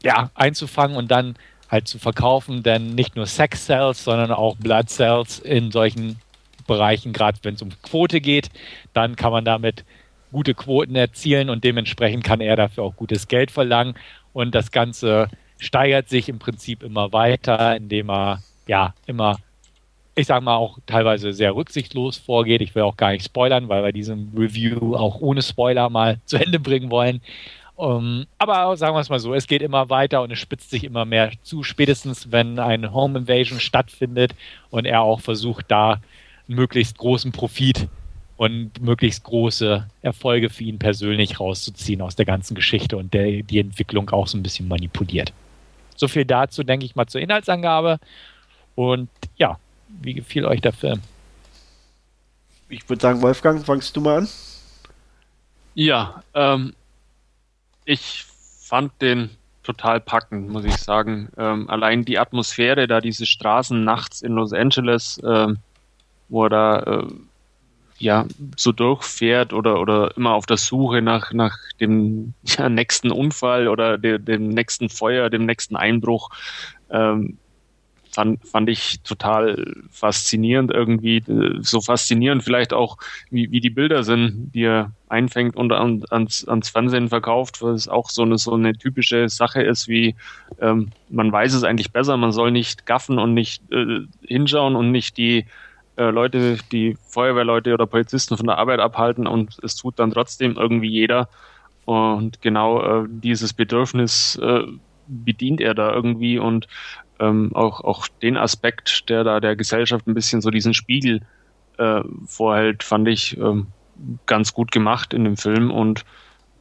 ja, einzufangen und dann halt zu verkaufen, denn nicht nur Sex Cells, sondern auch Blood Cells in solchen Bereichen, gerade wenn es um Quote geht, dann kann man damit gute Quoten erzielen und dementsprechend kann er dafür auch gutes Geld verlangen und das Ganze steigert sich im Prinzip immer weiter, indem er ja immer ich sage mal, auch teilweise sehr rücksichtslos vorgeht. Ich will auch gar nicht spoilern, weil wir diesen Review auch ohne Spoiler mal zu Ende bringen wollen. Um, ähm, aber sagen wir es mal so, es geht immer weiter und es spitzt sich immer mehr zu, spätestens wenn ein Home Invasion stattfindet und er auch versucht, da möglichst großen Profit und möglichst große Erfolge für ihn persönlich rauszuziehen aus der ganzen Geschichte und der, die Entwicklung auch so ein bisschen manipuliert. So viel dazu, denke ich mal, zur Inhaltsangabe. Und ja, wie gefiel euch der Film? Ich würde sagen, Wolfgang, fangst du mal an? Ja, ähm, ich fand den total packend, muss ich sagen. Ähm, allein die Atmosphäre, da diese Straßen nachts in Los Angeles, ähm, wo er da äh, ja so durchfährt oder oder immer auf der Suche nach nach dem ja, nächsten Unfall oder de, dem nächsten Feuer, dem nächsten Einbruch. Ähm, fand, fand ich total faszinierend irgendwie, so faszinierend vielleicht auch, wie, wie die Bilder sind, die er einfängt und an, ans, ans Fernsehen verkauft, was auch so eine, so eine typische Sache ist, wie ähm, man weiß es eigentlich besser, man soll nicht gaffen und nicht äh, hinschauen und nicht die äh, Leute, die Feuerwehrleute oder Polizisten von der Arbeit abhalten und es tut dann trotzdem irgendwie jeder. Und genau äh, dieses Bedürfnis äh, bedient er da irgendwie und ähm, auch, auch den Aspekt, der da der Gesellschaft ein bisschen so diesen Spiegel äh, vorhält, fand ich ähm, ganz gut gemacht in dem Film und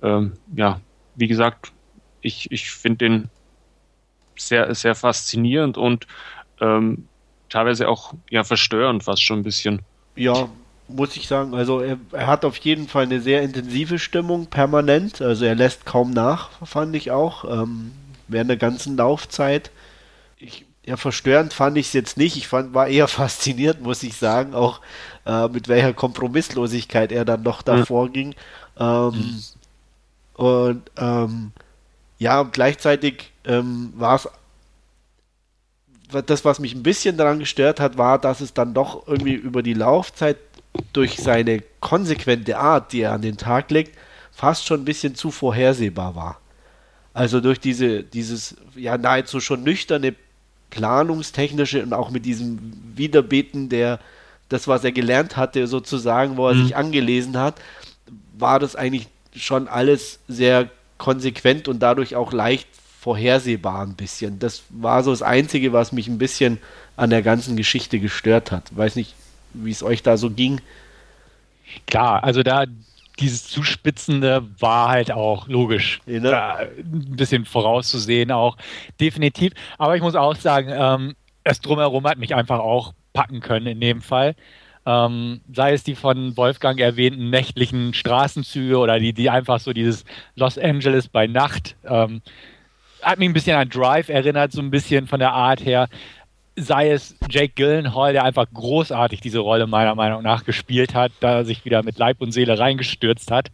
ähm, ja, wie gesagt, ich, ich finde den sehr, sehr faszinierend und ähm, teilweise auch ja verstörend fast schon ein bisschen. Ja, muss ich sagen. Also er, er, hat auf jeden Fall eine sehr intensive Stimmung permanent. Also er lässt kaum nach, fand ich auch, ähm, während der ganzen Laufzeit. Ich, ja, verstörend fand ich es jetzt nicht. Ich fand, war eher fasziniert, muss ich sagen, auch äh, mit welcher Kompromisslosigkeit er dann noch davor mhm. ging. Ähm, mhm. Und ähm, ja, gleichzeitig ähm, war es das, was mich ein bisschen daran gestört hat, war, dass es dann doch irgendwie über die Laufzeit durch seine konsequente Art, die er an den Tag legt, fast schon ein bisschen zu vorhersehbar war. Also durch diese, dieses ja nahezu schon nüchterne planungstechnische und auch mit diesem Wiederbeten der, das, was er gelernt hatte, sozusagen, wo er mhm. sich angelesen hat, war das eigentlich schon alles sehr konsequent und dadurch auch leicht vorhersehbar ein bisschen. Das war so das Einzige, was mich ein bisschen an der ganzen Geschichte gestört hat. Weiß nicht, wie es euch da so ging. Klar, also da dieses Zuspitzende war halt auch logisch. Ja, ne? ein bisschen vorauszusehen auch. Definitiv. Aber ich muss auch sagen, ähm, das Drumherum hat mich einfach auch packen können in dem Fall. Ähm, sei es die von Wolfgang erwähnten nächtlichen Straßenzüge oder die, die einfach so dieses Los Angeles bei Nacht. Ähm, hat mich ein bisschen an Drive erinnert, so ein bisschen von der Art her. Sei es Jake Gyllenhaal, der einfach großartig diese Rolle meiner Meinung nach gespielt hat, da er sich wieder mit Leib und Seele reingestürzt hat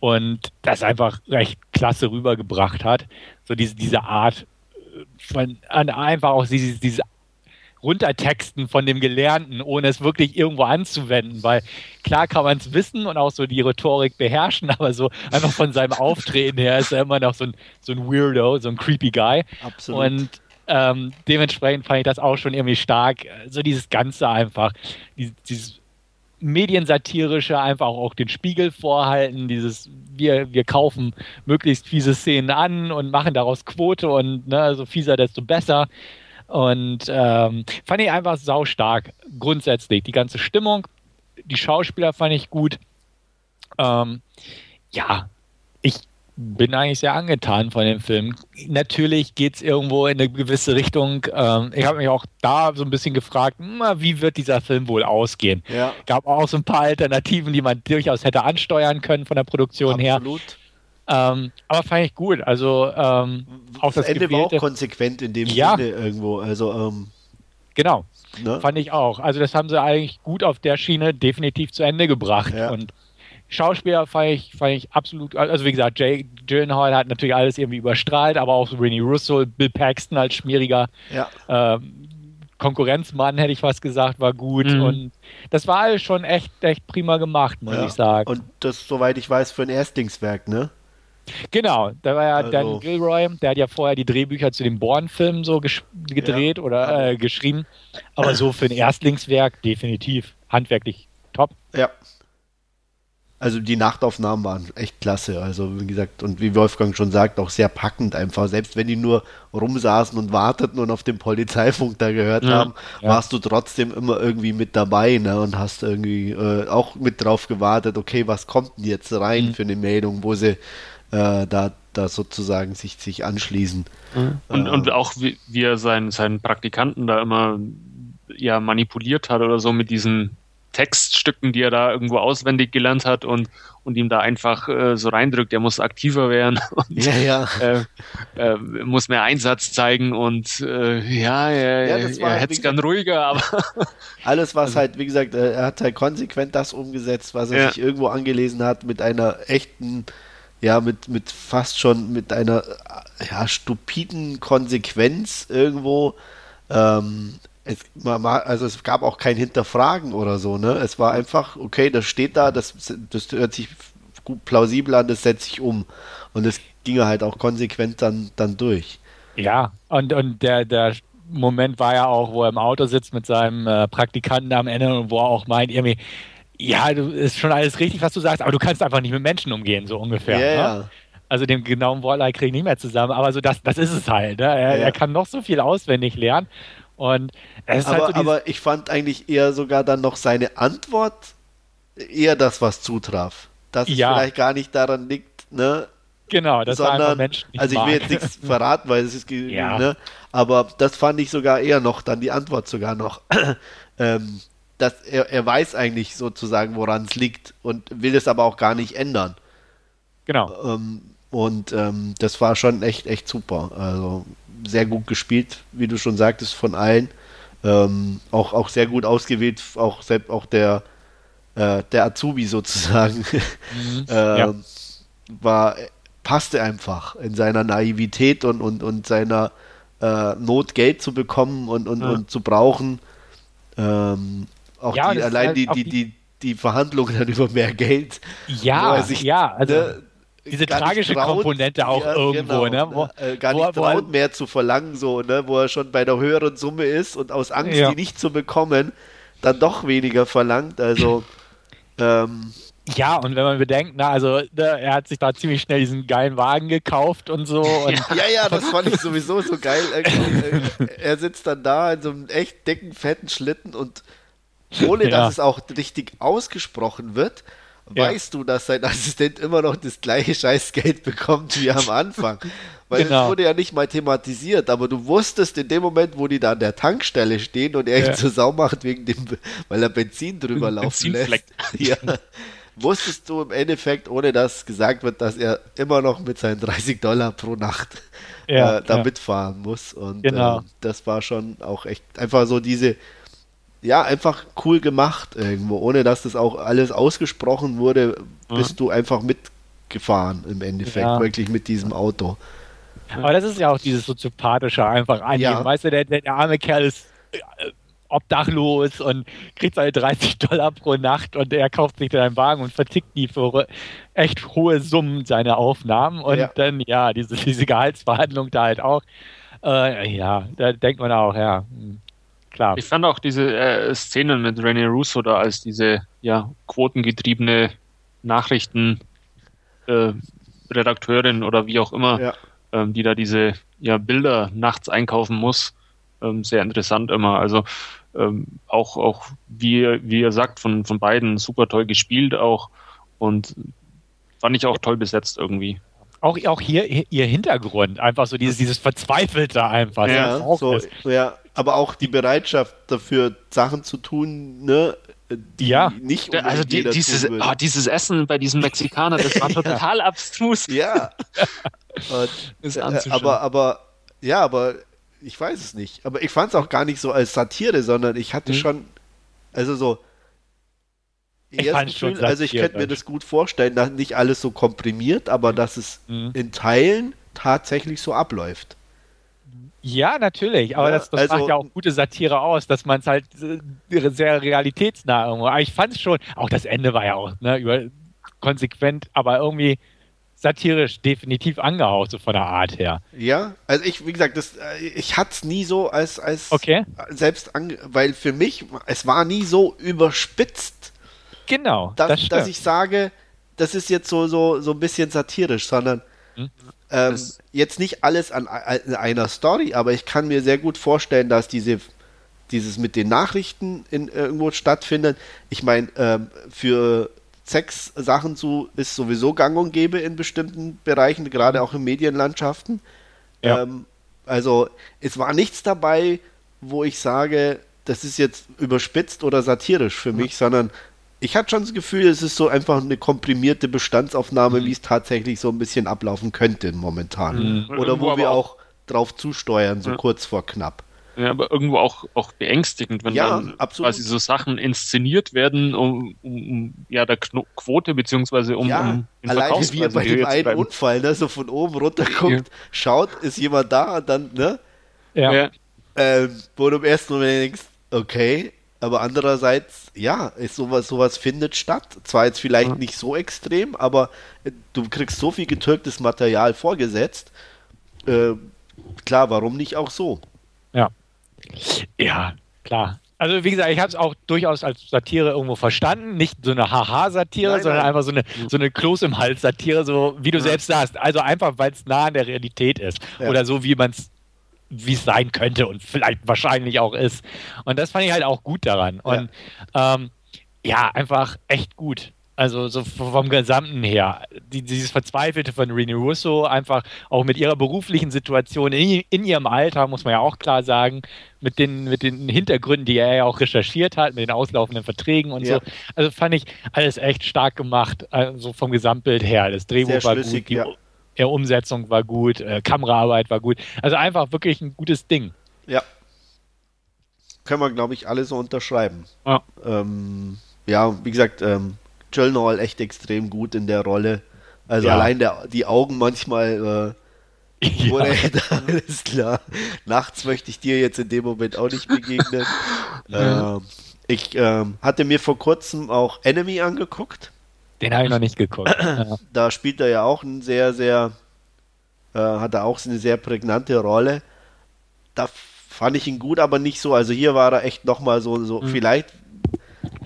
und das einfach recht klasse rübergebracht hat. So diese, diese Art von einfach auch diese, diese runtertexten von dem Gelernten, ohne es wirklich irgendwo anzuwenden, weil klar kann man es wissen und auch so die Rhetorik beherrschen, aber so einfach von seinem Auftreten her ist er immer noch so ein, so ein Weirdo, so ein creepy Guy. Absolut. Und ähm, dementsprechend fand ich das auch schon irgendwie stark. So dieses Ganze einfach, dieses, dieses mediensatirische, einfach auch den Spiegel vorhalten, dieses wir, wir kaufen möglichst fiese Szenen an und machen daraus Quote und ne, so fieser, desto besser. Und ähm, fand ich einfach sau stark, grundsätzlich. Die ganze Stimmung, die Schauspieler fand ich gut. Ähm, ja, ich bin eigentlich sehr angetan von dem Film. Natürlich geht es irgendwo in eine gewisse Richtung. Ähm, ich habe mich auch da so ein bisschen gefragt, na, wie wird dieser Film wohl ausgehen? Ja. Gab auch so ein paar Alternativen, die man durchaus hätte ansteuern können von der Produktion Absolut. her. Absolut. Ähm, aber fand ich gut. Also ähm, auch das, das Ende gewählte, war auch konsequent in dem ja, Sinne irgendwo. Also ähm, genau, ne? fand ich auch. Also das haben sie eigentlich gut auf der Schiene definitiv zu Ende gebracht. Ja. Und Schauspieler fand ich, fand ich absolut. Also wie gesagt, Jay Gyllenhaal hat natürlich alles irgendwie überstrahlt, aber auch so Rennie Russo, Bill Paxton als schmieriger ja. ähm, Konkurrenzmann, hätte ich fast gesagt, war gut. Mhm. Und das war alles schon echt, echt prima gemacht, muss ja. ich sagen. Und das, soweit ich weiß, für ein Erstlingswerk, ne? Genau, da war ja also. Dan Gilroy, der hat ja vorher die Drehbücher zu den Born-Filmen so gedreht ja. oder äh, geschrieben. Aber so für ein Erstlingswerk definitiv handwerklich top. Ja. Also die Nachtaufnahmen waren echt klasse. Also wie gesagt, und wie Wolfgang schon sagt, auch sehr packend einfach. Selbst wenn die nur rumsaßen und warteten und auf den Polizeifunk da gehört ja, haben, ja. warst du trotzdem immer irgendwie mit dabei ne? und hast irgendwie äh, auch mit drauf gewartet, okay, was kommt denn jetzt rein mhm. für eine Meldung, wo sie äh, da, da sozusagen sich, sich anschließen. Mhm. Und, äh, und auch wie, wie er seinen, seinen Praktikanten da immer ja manipuliert hat oder so mit diesen Textstücken, die er da irgendwo auswendig gelernt hat und, und ihm da einfach äh, so reindrückt, er muss aktiver werden und ja, ja. Äh, äh, muss mehr Einsatz zeigen und äh, ja, er, ja, er halt, hätte es gern ruhiger, aber alles, was also, halt, wie gesagt, er hat halt konsequent das umgesetzt, was er ja. sich irgendwo angelesen hat, mit einer echten ja, mit, mit fast schon mit einer ja, stupiden Konsequenz irgendwo. Ähm, es, also es gab auch kein Hinterfragen oder so, ne? Es war einfach, okay, das steht da, das, das hört sich gut plausibel an, das setzt sich um. Und es ging halt auch konsequent dann, dann durch. Ja, und, und der, der Moment war ja auch, wo er im Auto sitzt mit seinem äh, Praktikanten am Ende und wo er auch meint, irgendwie, ja, du, ist schon alles richtig, was du sagst, aber du kannst einfach nicht mit Menschen umgehen, so ungefähr. Yeah, ne? Also den genauen Wortlaut kriege ich nicht mehr zusammen, aber so das, das ist es halt. Ne? Er, ja. er, kann noch so viel auswendig lernen. Und es ist aber, halt so aber ich fand eigentlich eher sogar dann noch seine Antwort eher das, was zutraf. Dass ja. es vielleicht gar nicht daran liegt, ne? Genau, das sondern, war Menschen nicht also ich will mag. jetzt nichts verraten, weil es ist, Ja. ne? aber das fand ich sogar eher noch, dann die Antwort sogar noch, ähm, dass er, er weiß eigentlich sozusagen, woran es liegt und will es aber auch gar nicht ändern. Genau. Ähm, und ähm, das war schon echt, echt super. Also sehr gut gespielt, wie du schon sagtest, von allen. Ähm, auch, auch sehr gut ausgewählt, auch selbst auch der, äh, der Azubi sozusagen. ähm, Ja. War, passte einfach in seiner Naivität und, und, und seiner äh, Not Geld zu bekommen und, und, Ja. und zu brauchen. Ähm, auch Ja, die, allein halt die, die, die- die, Verhandlungen dann über mehr Geld. Ja, sich, ja, also ne, diese tragische traut, Komponente auch ja, irgendwo, genau, ne? Wo, äh, gar wo- nicht wo- traut, mehr zu verlangen, so, ne? wo er schon bei der höheren Summe ist und aus Angst, Ja. die nicht zu bekommen, dann doch weniger verlangt. Also, ähm, Ja, und wenn man bedenkt, na, also ne, er hat sich da ziemlich schnell diesen geilen Wagen gekauft und so. Und ja, ja, das fand ich sowieso so geil. Er sitzt dann da in so einem echt dicken, fetten Schlitten und ohne Ja. dass es auch richtig ausgesprochen wird, Ja. weißt du, dass sein Assistent immer noch das gleiche Scheißgeld bekommt wie am Anfang. Weil Genau. es wurde ja nicht mal thematisiert, aber du wusstest in dem Moment, wo die da an der Tankstelle stehen und er ihn Ja. zur Sau macht, wegen dem, weil er Benzin drüber laufen lässt. Ja. Wusstest du im Endeffekt, ohne dass gesagt wird, dass er immer noch mit seinen 30 Dollar pro Nacht Ja, äh, da mitfahren muss. Und Genau. äh, das war schon auch echt einfach so diese, ja, einfach cool gemacht irgendwo, ohne dass das auch alles ausgesprochen wurde, bist du einfach mitgefahren im Endeffekt, Ja. wirklich mit diesem Auto. Aber das ist ja auch dieses soziopathische einfach annehmen. Ja. Weißt du, der, der, der arme Kerl ist äh, obdachlos und kriegt seine 30 Dollar pro Nacht und er kauft sich dann einen Wagen und vertickt die für echt hohe Summen seine Aufnahmen und Ja. dann, ja, diese, diese Gehaltsverhandlung da halt auch. Äh, ja, da denkt man auch, ja, hm, klar. Ich fand auch diese äh, Szenen mit René Russo da als diese ja, quotengetriebene Nachrichten äh, Redakteurin oder wie auch immer, Ja. ähm, die da diese ja, Bilder nachts einkaufen muss, ähm, sehr interessant immer. Also ähm, auch, auch wie, wie ihr sagt, von, von beiden super toll gespielt auch und fand ich auch toll besetzt irgendwie. Auch, auch hier ihr Hintergrund, einfach so dieses, dieses Verzweifelte einfach. Ja, so, ja, aber auch die Bereitschaft dafür, Sachen zu tun, ne, die Ja. nicht also die, dieses, ah, dieses Essen bei diesem Mexikaner, das war total abstrus. Ja. Und, äh, aber, aber, ja, aber ich weiß es nicht. Aber ich fand es auch gar nicht so als Satire, sondern ich hatte Mhm. schon, also so, Ich Gefühl, also ich könnte mir das gut vorstellen, dass nicht alles so komprimiert, aber dass es Mhm. in Teilen tatsächlich so abläuft. Ja, natürlich, aber Ja, das, das also- macht ja auch gute Satire aus, dass man es halt äh, sehr realitätsnah irgendwo. Aber ich fand es schon, auch das Ende war ja auch ne, über, konsequent, aber irgendwie satirisch definitiv angehaucht, so von der Art her. Ja, also ich, wie gesagt, das, äh, ich hatte es nie so als, als Okay. selbst, ange weil für mich, es war nie so überspitzt, Genau, dass, das dass ich sage, das ist jetzt so, so, so ein bisschen satirisch, sondern Hm? Ähm, jetzt nicht alles an, an einer Story, aber ich kann mir sehr gut vorstellen, dass diese, dieses mit den Nachrichten in, irgendwo stattfindet. Ich meine, ähm, für Sex-Sachen zu ist sowieso gang und gäbe in bestimmten Bereichen, gerade auch in Medienlandschaften. Ja. Ähm, also es war nichts dabei, wo ich sage, das ist jetzt überspitzt oder satirisch für mich, sondern ich hatte schon das Gefühl, es ist so einfach eine komprimierte Bestandsaufnahme, Mhm. wie es tatsächlich so ein bisschen ablaufen könnte momentan. Mhm. Oder Irgendwo wo wir auch- auch drauf zusteuern, so Ja. kurz vor knapp. Ja, aber irgendwo auch, auch beängstigend, wenn Ja, dann absolut. quasi so Sachen inszeniert werden, um, um, ja, der Kno Quote beziehungsweise um, ja, um den alleine wie er bei dem zu einen treiben. Unfall, ne, so von oben runter guckt, Ja. schaut, ist jemand da und dann, ne, ja. Ja, Ähm, wo du im ersten Moment denkst, okay, aber andererseits, ja, ist sowas, sowas findet statt. Zwar jetzt vielleicht Ja. nicht so extrem, aber äh, du kriegst so viel getürktes Material vorgesetzt. Äh, klar, warum nicht auch so? Ja, klar. Also wie gesagt, ich habe es auch durchaus als Satire irgendwo verstanden. Nicht so eine Haha-Satire, sondern nein. einfach so eine, so eine Kloß im Hals-Satire, so wie du Ja. selbst sagst. Also einfach, weil es nah an der Realität ist. Ja. Oder so, wie man es wie es sein könnte und vielleicht wahrscheinlich auch ist. Und das fand ich halt auch gut daran. Und ähm, ja, einfach echt gut. Also so vom Gesamten her. Die, dieses Verzweifelte von Rene Russo, einfach auch mit ihrer beruflichen Situation in, in, ihrem Alter, muss man ja auch klar sagen, mit den, mit den Hintergründen, die er ja auch recherchiert hat, mit den auslaufenden Verträgen und ja. so. Also fand ich alles echt stark gemacht, also vom Gesamtbild her. Das Drehbuch war gut, die ja. Umsetzung war gut, äh, Kameraarbeit war gut. Also einfach wirklich ein gutes Ding. Ja. Können wir, glaube ich, alle so unterschreiben. Ja, ähm, ja wie gesagt, ähm, Gyllenhaal echt extrem gut in der Rolle. Also ja. allein der, die Augen manchmal, äh, ja. wurde alles klar. Nachts möchte ich dir jetzt in dem Moment auch nicht begegnen. ähm, ich ähm, hatte mir vor kurzem auch Enemy angeguckt. Den habe ich noch nicht geguckt. da spielt er ja auch ein sehr, sehr, äh, hat er auch eine sehr prägnante Rolle. Da fand ich ihn gut, aber nicht so. Also hier war er echt nochmal so, so mhm. vielleicht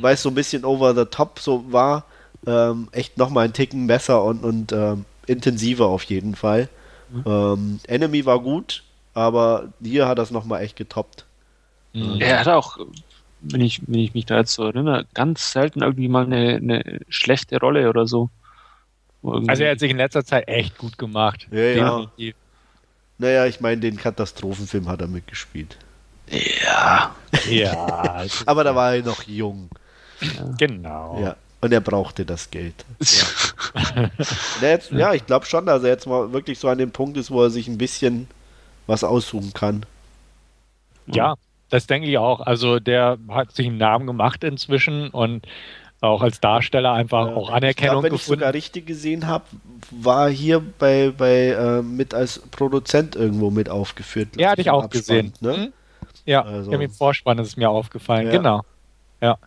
weil es so ein bisschen over the top so war, ähm, echt nochmal ein Ticken besser und, und ähm, intensiver auf jeden Fall. Mhm. Ähm, Enemy war gut, aber hier hat das nochmal echt getoppt. Mhm. Er hat auch, wenn ich, wenn ich mich da jetzt so erinnere, ganz selten irgendwie mal eine, eine schlechte Rolle oder so. Also er hat sich in letzter Zeit echt gut gemacht. Ja, ja. Naja, ich meine, den Katastrophenfilm hat er mitgespielt. Ja. Ja. Aber da war er noch jung. Ja. Genau. Ja. Und er brauchte das Geld. Ja, jetzt, ja ich glaube schon, dass er jetzt mal wirklich so an dem Punkt ist, wo er sich ein bisschen was aussuchen kann. Ja, das denke ich auch. Also der hat sich einen Namen gemacht inzwischen und auch als Darsteller einfach ja. auch Anerkennung ich glaub, wenn gefunden. Wenn ich sogar richtig gesehen habe, war hier bei, bei äh, mit als Produzent irgendwo mit aufgeführt. Ja, hatte ich auch gesehen. Ne? Mhm. Ja, also. im Vorspann ist es mir aufgefallen. Ja. Genau. Ja.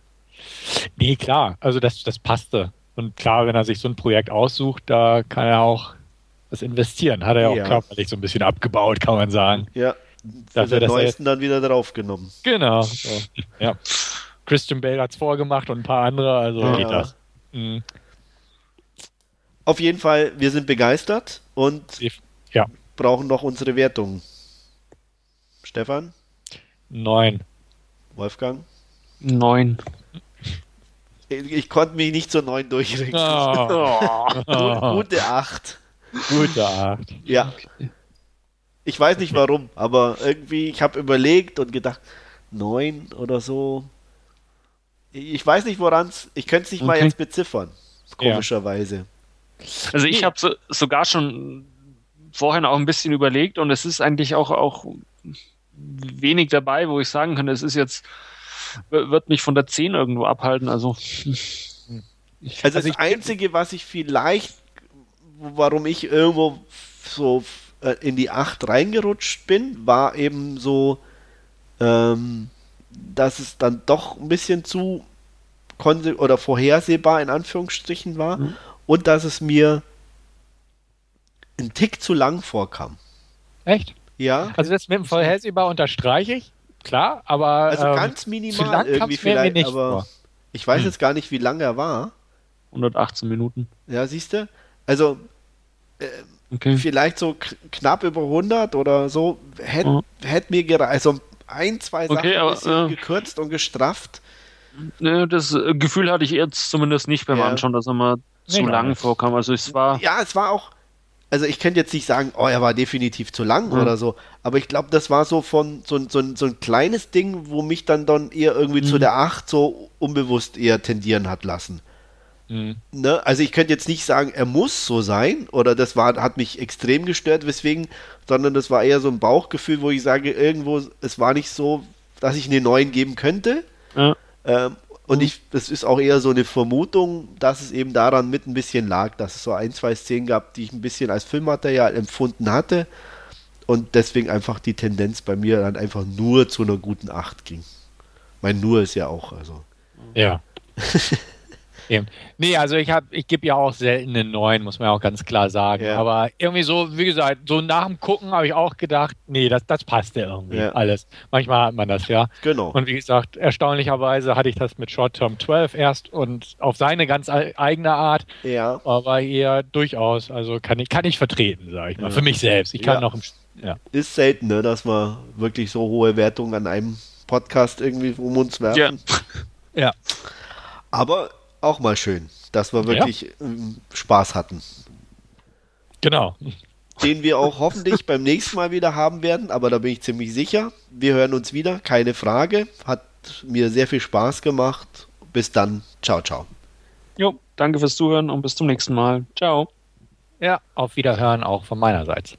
Nee, klar. Also das, das passte. Und klar, wenn er sich so ein Projekt aussucht, da kann er auch das investieren. Hat er ja auch körperlich so ein bisschen abgebaut, kann man sagen. Ja. Dafür, den neuesten dann wieder draufgenommen. Genau. So. ja. Christian Bale hat es vorgemacht und ein paar andere, also ja. geht das. Mhm. Auf jeden Fall, wir sind begeistert und ja. brauchen noch unsere Wertung. Stefan? Neun. Wolfgang? Neun. Ich, ich konnte mich nicht zur neun durchringen. Oh. Gute acht. Gute acht. Ja. Ich weiß nicht warum, aber irgendwie, ich habe überlegt und gedacht, neun oder so. Ich weiß nicht, woran es. Ich könnte es nicht okay. mal jetzt beziffern. Komischerweise. Also ich habe so, sogar schon vorhin auch ein bisschen überlegt und es ist eigentlich auch, auch wenig dabei, wo ich sagen kann, es ist jetzt, wird mich von der 10 irgendwo abhalten. Also, ich, also, also das Einzige, was ich vielleicht, warum ich irgendwo so äh, in die 8 reingerutscht bin, war eben so, ähm, dass es dann doch ein bisschen zu oder vorhersehbar in Anführungsstrichen war mhm. und dass es mir ein Tick zu lang vorkam. Echt? Ja. Also das mit dem Vorhersehbar unterstreiche ich, klar, aber. Also ähm, ganz minimal irgendwie vielleicht, nicht aber vor. ich weiß hm. jetzt gar nicht, wie lange er war. 118 Minuten. Ja, siehst du? Also äh, okay. vielleicht so knapp über 100 oder so. Hätte oh. hätt mir gereicht. Also ein, zwei Sachen okay, aber, bisschen äh, gekürzt und gestrafft. Ne, das äh, Gefühl hatte ich jetzt zumindest nicht beim ja. Anschauen, dass er mal zu nee, lang vorkam. Also es war. Ja, es war auch also ich könnte jetzt nicht sagen, oh, er war definitiv zu lang mhm. oder so, aber ich glaube, das war so von so, so, so ein kleines Ding, wo mich dann dann eher irgendwie mhm. zu der 8 so unbewusst eher tendieren hat lassen. Mhm. Ne? Also ich könnte jetzt nicht sagen, er muss so sein oder das war, hat mich extrem gestört, weswegen, sondern das war eher so ein Bauchgefühl, wo ich sage, irgendwo, es war nicht so, dass ich eine 9 geben könnte. Ja. Ähm, und ich, das ist auch eher so eine Vermutung, dass es eben daran mit ein bisschen lag, dass es so ein, zwei Szenen gab, die ich ein bisschen als Filmmaterial empfunden hatte. Und deswegen einfach die Tendenz bei mir dann einfach nur zu einer guten 8 ging. Mein nur ist ja auch, also. Ja. Eben. Nee, also ich habe, ich gebe ja auch selten eine 9, muss man ja auch ganz klar sagen. Ja. Aber irgendwie so, wie gesagt, so nach dem Gucken habe ich auch gedacht, nee, das, das passt ja irgendwie ja. alles. Manchmal hat man das ja. Genau. Und wie gesagt, erstaunlicherweise hatte ich das mit Short Term 12 erst und auf seine ganz eigene Art. Ja. Aber hier durchaus, also kann ich, kann ich vertreten, sage ich mal, für mich selbst. Ich kann noch im, ja. Ist selten, ne, dass wir wirklich so hohe Wertungen an einem Podcast irgendwie um uns werfen. Ja. ja. Aber auch mal schön, dass wir wirklich ähm, Spaß hatten. Genau. Den wir auch hoffentlich beim nächsten Mal wieder haben werden, aber da bin ich ziemlich sicher. Wir hören uns wieder, keine Frage. Hat mir sehr viel Spaß gemacht. Bis dann. Ciao, ciao. Jo, danke fürs Zuhören und bis zum nächsten Mal. Ciao. Ja, auf Wiederhören auch von meinerseits.